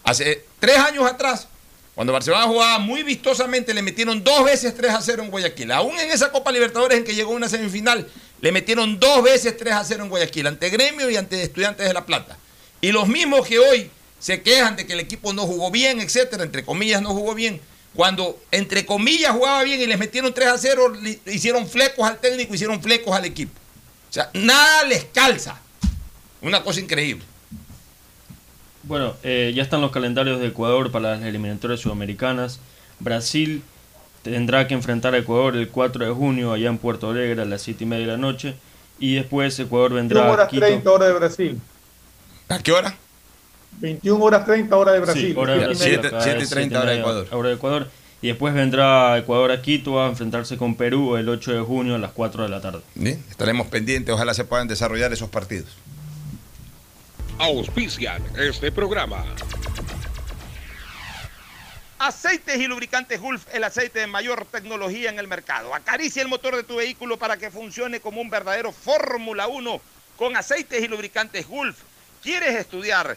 Hace tres años atrás, cuando Barcelona jugaba muy vistosamente, le metieron dos veces 3 a 0 en Guayaquil. Aún en esa Copa Libertadores en que llegó una semifinal, le metieron dos veces 3 a 0 en Guayaquil, ante Gremio y ante Estudiantes de La Plata. Y los mismos que hoy se quejan de que el equipo no jugó bien, etcétera, entre comillas no jugó bien, cuando entre comillas jugaba bien y les metieron 3 a 0, le hicieron flecos al técnico, hicieron flecos al equipo. O sea, nada les calza. Una cosa increíble. Bueno, eh, ya están los calendarios de Ecuador para las eliminatorias sudamericanas. Brasil tendrá que enfrentar a Ecuador el 4 de junio allá en Puerto Alegre a las 7 y media de la noche. Y después Ecuador 21 vendrá a horas Quito. 30 hora de Brasil. ¿A qué hora? 21 horas 30 hora de Brasil. Sí, hora de Brasil, Siete- acá siete es y treinta siete y hora de Ecuador. hora de Ecuador. Y después vendrá Ecuador a Quito a enfrentarse con Perú el 8 de junio a las 4 de la tarde. Bien, Estaremos pendientes, ojalá se puedan desarrollar esos partidos. Auspician este programa. Aceites y lubricantes Gulf, el aceite de mayor tecnología en el mercado. Acaricia el motor de tu vehículo para que funcione como un verdadero Fórmula 1 con aceites y lubricantes Gulf. ¿Quieres estudiar,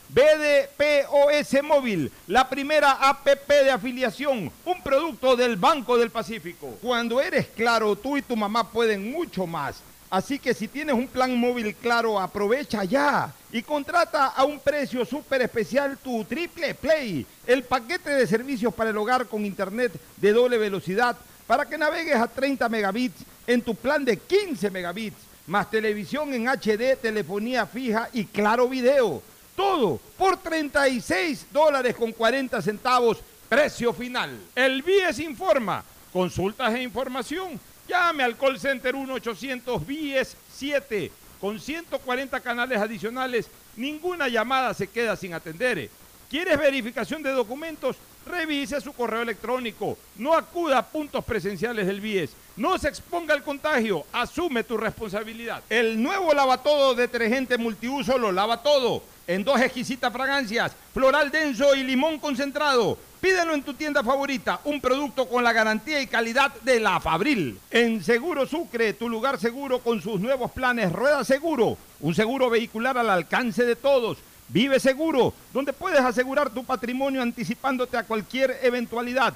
BDPOS Móvil, la primera APP de afiliación, un producto del Banco del Pacífico. Cuando eres claro, tú y tu mamá pueden mucho más. Así que si tienes un plan móvil claro, aprovecha ya y contrata a un precio súper especial tu Triple Play, el paquete de servicios para el hogar con internet de doble velocidad para que navegues a 30 megabits en tu plan de 15 megabits, más televisión en HD, telefonía fija y claro video. Todo por 36 dólares con 40 centavos, precio final. El BIES informa. Consultas e información. Llame al call center 1-800 BIES 7 con 140 canales adicionales. Ninguna llamada se queda sin atender. ¿Quieres verificación de documentos? Revise su correo electrónico. No acuda a puntos presenciales del BIES. No se exponga al contagio. Asume tu responsabilidad. El nuevo lavatodo detergente multiuso lo lava todo. En dos exquisitas fragancias, floral denso y limón concentrado. Pídelo en tu tienda favorita, un producto con la garantía y calidad de la Fabril. En Seguro Sucre, tu lugar seguro con sus nuevos planes Rueda Seguro, un seguro vehicular al alcance de todos. Vive Seguro, donde puedes asegurar tu patrimonio anticipándote a cualquier eventualidad.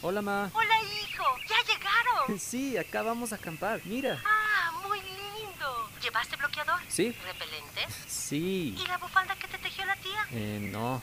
Hola, ma. Hola, hijo. ¿Ya llegaron? Sí, acá vamos a acampar. Mira. Ah, muy lindo. ¿Llevaste bloqueador? Sí. ¿Repelente? Sí. ¿Y la bufanda que te tejió la tía? Eh, no.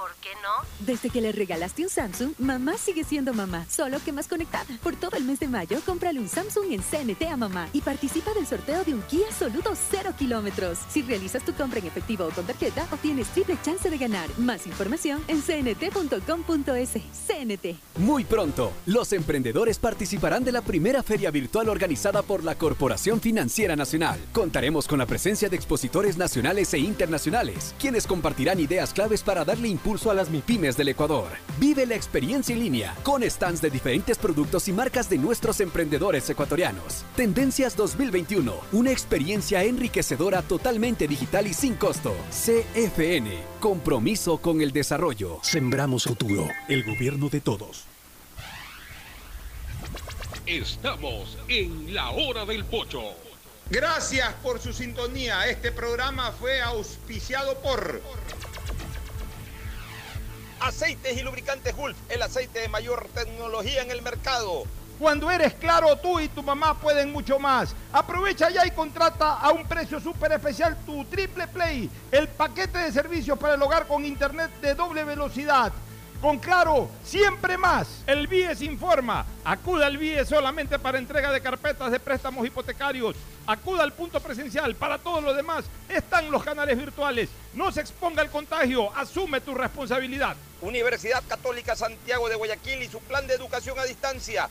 ¿Por qué no? Desde que le regalaste un Samsung, mamá sigue siendo mamá, solo que más conectada. Por todo el mes de mayo, cómprale un Samsung en CNT a mamá y participa del sorteo de un Kia Soluto 0 kilómetros. Si realizas tu compra en efectivo o con tarjeta, obtienes triple chance de ganar. Más información en cnt.com.es. CNT. Muy pronto, los emprendedores participarán de la primera feria virtual organizada por la Corporación Financiera Nacional. Contaremos con la presencia de expositores nacionales e internacionales, quienes compartirán ideas claves para darle impulso a las MIPIMES del Ecuador. Vive la experiencia en línea con stands de diferentes productos y marcas de nuestros emprendedores ecuatorianos. Tendencias 2021, una experiencia enriquecedora totalmente digital y sin costo. CFN, compromiso con el desarrollo. Sembramos futuro, el gobierno de todos. Estamos en la hora del pocho. Gracias por su sintonía. Este programa fue auspiciado por Aceites y lubricantes Gulf, el aceite de mayor tecnología en el mercado. Cuando eres claro, tú y tu mamá pueden mucho más. Aprovecha ya y contrata a un precio súper especial tu Triple Play, el paquete de servicios para el hogar con internet de doble velocidad. Con Claro, siempre más. El BIES informa. Acuda al BIES solamente para entrega de carpetas de préstamos hipotecarios. Acuda al punto presencial. Para todo lo demás están los canales virtuales. No se exponga al contagio. Asume tu responsabilidad. Universidad Católica Santiago de Guayaquil y su plan de educación a distancia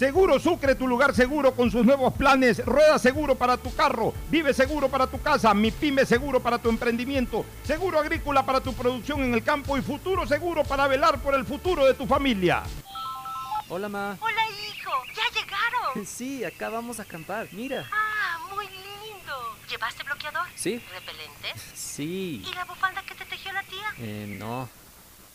Seguro Sucre, tu lugar seguro con sus nuevos planes. Rueda seguro para tu carro, vive seguro para tu casa, mi pyme seguro para tu emprendimiento, seguro agrícola para tu producción en el campo y futuro seguro para velar por el futuro de tu familia. Hola, ma. Hola, hijo. ¿Ya llegaron? Sí, acá vamos a acampar. Mira. Ah, muy lindo. ¿Llevaste bloqueador? Sí. ¿Repelente? Sí. ¿Y la bufanda que te tejió la tía? Eh, no.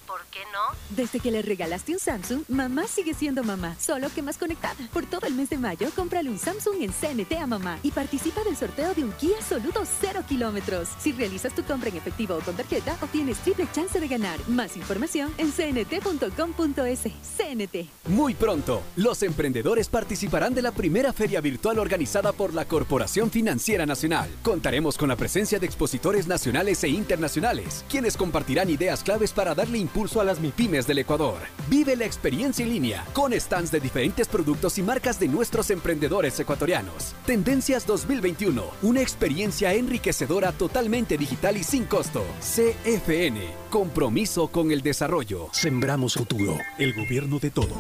¿Por qué no? Desde que le regalaste un Samsung, mamá sigue siendo mamá, solo que más conectada. Por todo el mes de mayo, cómprale un Samsung en CNT a mamá y participa del sorteo de un Kia Soluto 0 kilómetros. Si realizas tu compra en efectivo o con tarjeta, obtienes triple chance de ganar. Más información en cnt.com.es. CNT. Muy pronto, los emprendedores participarán de la primera feria virtual organizada por la Corporación Financiera Nacional. Contaremos con la presencia de expositores nacionales e internacionales, quienes compartirán ideas claves para darle impulso a las MIPIMES del Ecuador. Vive la experiencia en línea con stands de diferentes productos y marcas de nuestros emprendedores ecuatorianos. Tendencias 2021, una experiencia enriquecedora totalmente digital y sin costo. CFN, compromiso con el desarrollo. Sembramos futuro, el gobierno de todos.